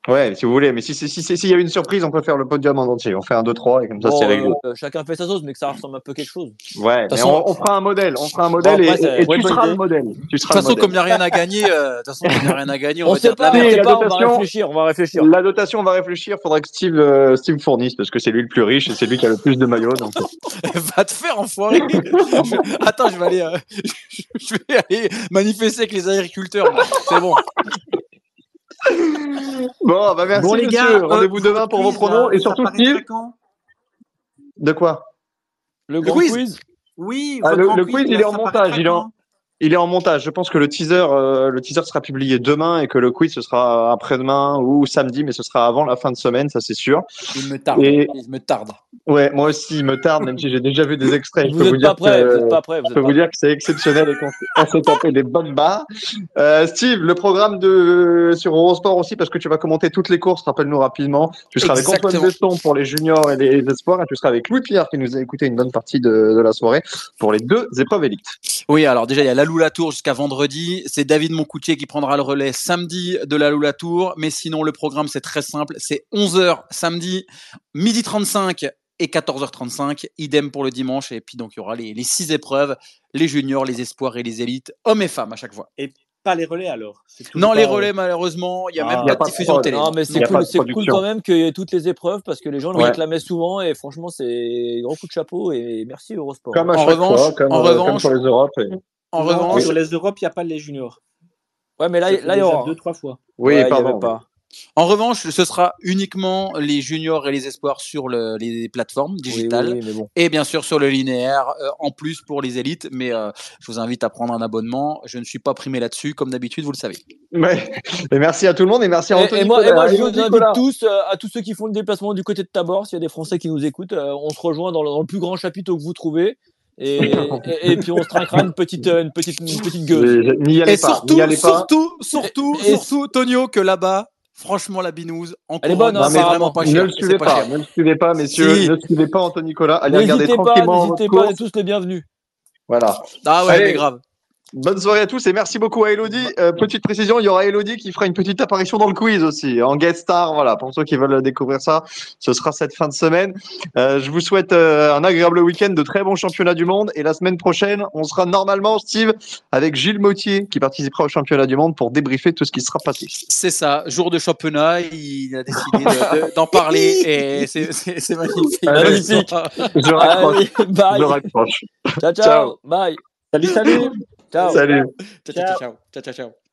Ouais, si vous voulez. Mais si si si si- s'il y a une surprise, on peut faire le podium en entier. On fait un 2-3 et comme ça, Bon, c'est réglé. euh, chacun fait sa sauce, mais que ça ressemble un peu à quelque chose. Ouais, mais façon- on, on fera un modèle. On fera un modèle après, et, et- et ouais, tu seras le modèle. De toute façon, comme il n'y a rien à gagner, euh, de toute façon, comme n'y a rien à gagner, on, On va sait dire la pas, merde. la pas, on va dotation- réfléchir, on va réfléchir. La dotation, on va réfléchir. Faudra que Steve, euh, Steve fournisse parce que c'est lui le plus riche et c'est lui qui a le plus de maillots. Donc, *laughs* Va te faire enfoiré. *laughs* Je- Attends, je vais aller, euh, *laughs* je vais aller manifester avec les agriculteurs. C'est bon. Bon, bah merci Bon les monsieur. gars, euh, Rendez-vous demain pour vos pronos là, et surtout Steve. De quoi? Le grand quiz. quiz? Oui, Ah, le- grand le quiz, il est en montage, il est en- Il est en montage. Je pense que le teaser, euh, le teaser sera publié demain et que le quiz ce sera après-demain ou samedi, mais ce sera avant la fin de semaine, ça c'est sûr. Il me tarde. Et- Il me tarde. Ouais, moi aussi, il me tarde, même si j'ai déjà vu des extraits. Je Vous peux vous êtes dire pas prêts, que- vous êtes pas vous Je peux vous dire que c'est exceptionnel et qu'on on s'est tapé des bonnes barres. Euh, Steve, le programme de sur Eurosport aussi, parce que tu vas commenter toutes les courses, rappelle-nous rapidement. Tu seras avec. Antoine Beston pour les juniors et les espoirs, et tu seras avec Louis Pierre qui nous a écouté une bonne partie de, de la soirée pour les deux épreuves élites. Oui, alors déjà, il y a la Loula Tour jusqu'à vendredi. C'est David Moncoutier qui prendra le relais samedi de la Loula Tour. Mais sinon, le programme, c'est très simple. C'est 11h samedi, midi 35 et 14h35. Idem pour le dimanche. Et puis, donc, il y aura les six épreuves, les juniors, les espoirs et les élites, hommes et femmes à chaque fois. Pas les relais alors. Non, les relais, malheureusement, il n'y a Ah, même y a pas de pas de diffusion télé. Non, mais c'est cool, cool quand même qu'il y ait toutes les épreuves parce que les gens le Ouais. réclamaient souvent et franchement, c'est gros coup de chapeau et merci Eurosport. Comme à En chaque revanche- fois, comme, en euh, comme revanche- pour les Europes. et- En Non, revanche, sur les Europes, il n'y a pas les juniors. Ouais, mais là, il y aura. deux, trois fois. Oui, Ouais, y pardon. avait pas. En revanche, ce sera uniquement les juniors et les espoirs sur le- les plateformes Oui, oui, digitales. oui, mais bon. Et bien sûr sur le linéaire, euh, en plus pour les élites, mais euh, je vous invite à prendre un abonnement. Je ne suis pas primé là-dessus, comme d'habitude, vous le savez. Ouais. Et merci à tout le monde et merci à Et, Anthony. et moi, et moi, je vous Nicolas. invite tous, euh, à tous ceux qui font le déplacement du côté de Tabor, s'il y a des Français qui nous écoutent, euh, on se rejoint dans le, dans le plus grand chapiteau que vous trouvez. Et, *laughs* et, et puis on se trinquera une petite, une petite, une petite gueule. N'y allez Et pas. surtout, N'y allez pas. surtout, surtout, et- surtout, Tonio, que là-bas, franchement, la binouse, en Elle est bonne, hein, c'est vraiment pas Ne cher. le C'est suivez pas ne le suivez pas, messieurs, Si. ne suivez pas Anthony Nicolas. Allez regarder N'hésitez pas, tranquillement n'hésitez pas, on est course. tous les bienvenus. Voilà. Ah ouais, Allez. mais grave. Bonne soirée à tous et merci beaucoup à Elodie. Euh, petite précision, il y aura Elodie qui fera une petite apparition dans le quiz aussi, en guest star. Voilà, pour ceux qui veulent découvrir ça, ce sera cette fin de semaine. Euh, je vous souhaite euh, un agréable week-end, de très bons championnats du monde. Et la semaine prochaine, on sera normalement, Steve, avec Gilles Mautier qui participera au championnat du monde pour débriefer tout ce qui sera passé. C'est ça, jour de championnat, il a décidé de- de- d'en parler *laughs* et c'est- c'est c'est magnifique. Magnifique. Je raccroche. Allez, bye. Je raccroche. Ciao, ciao. Ciao. Bye. Salut, salut. Ciao. Salut. Ciao, ciao, ciao, ciao, ciao, ciao.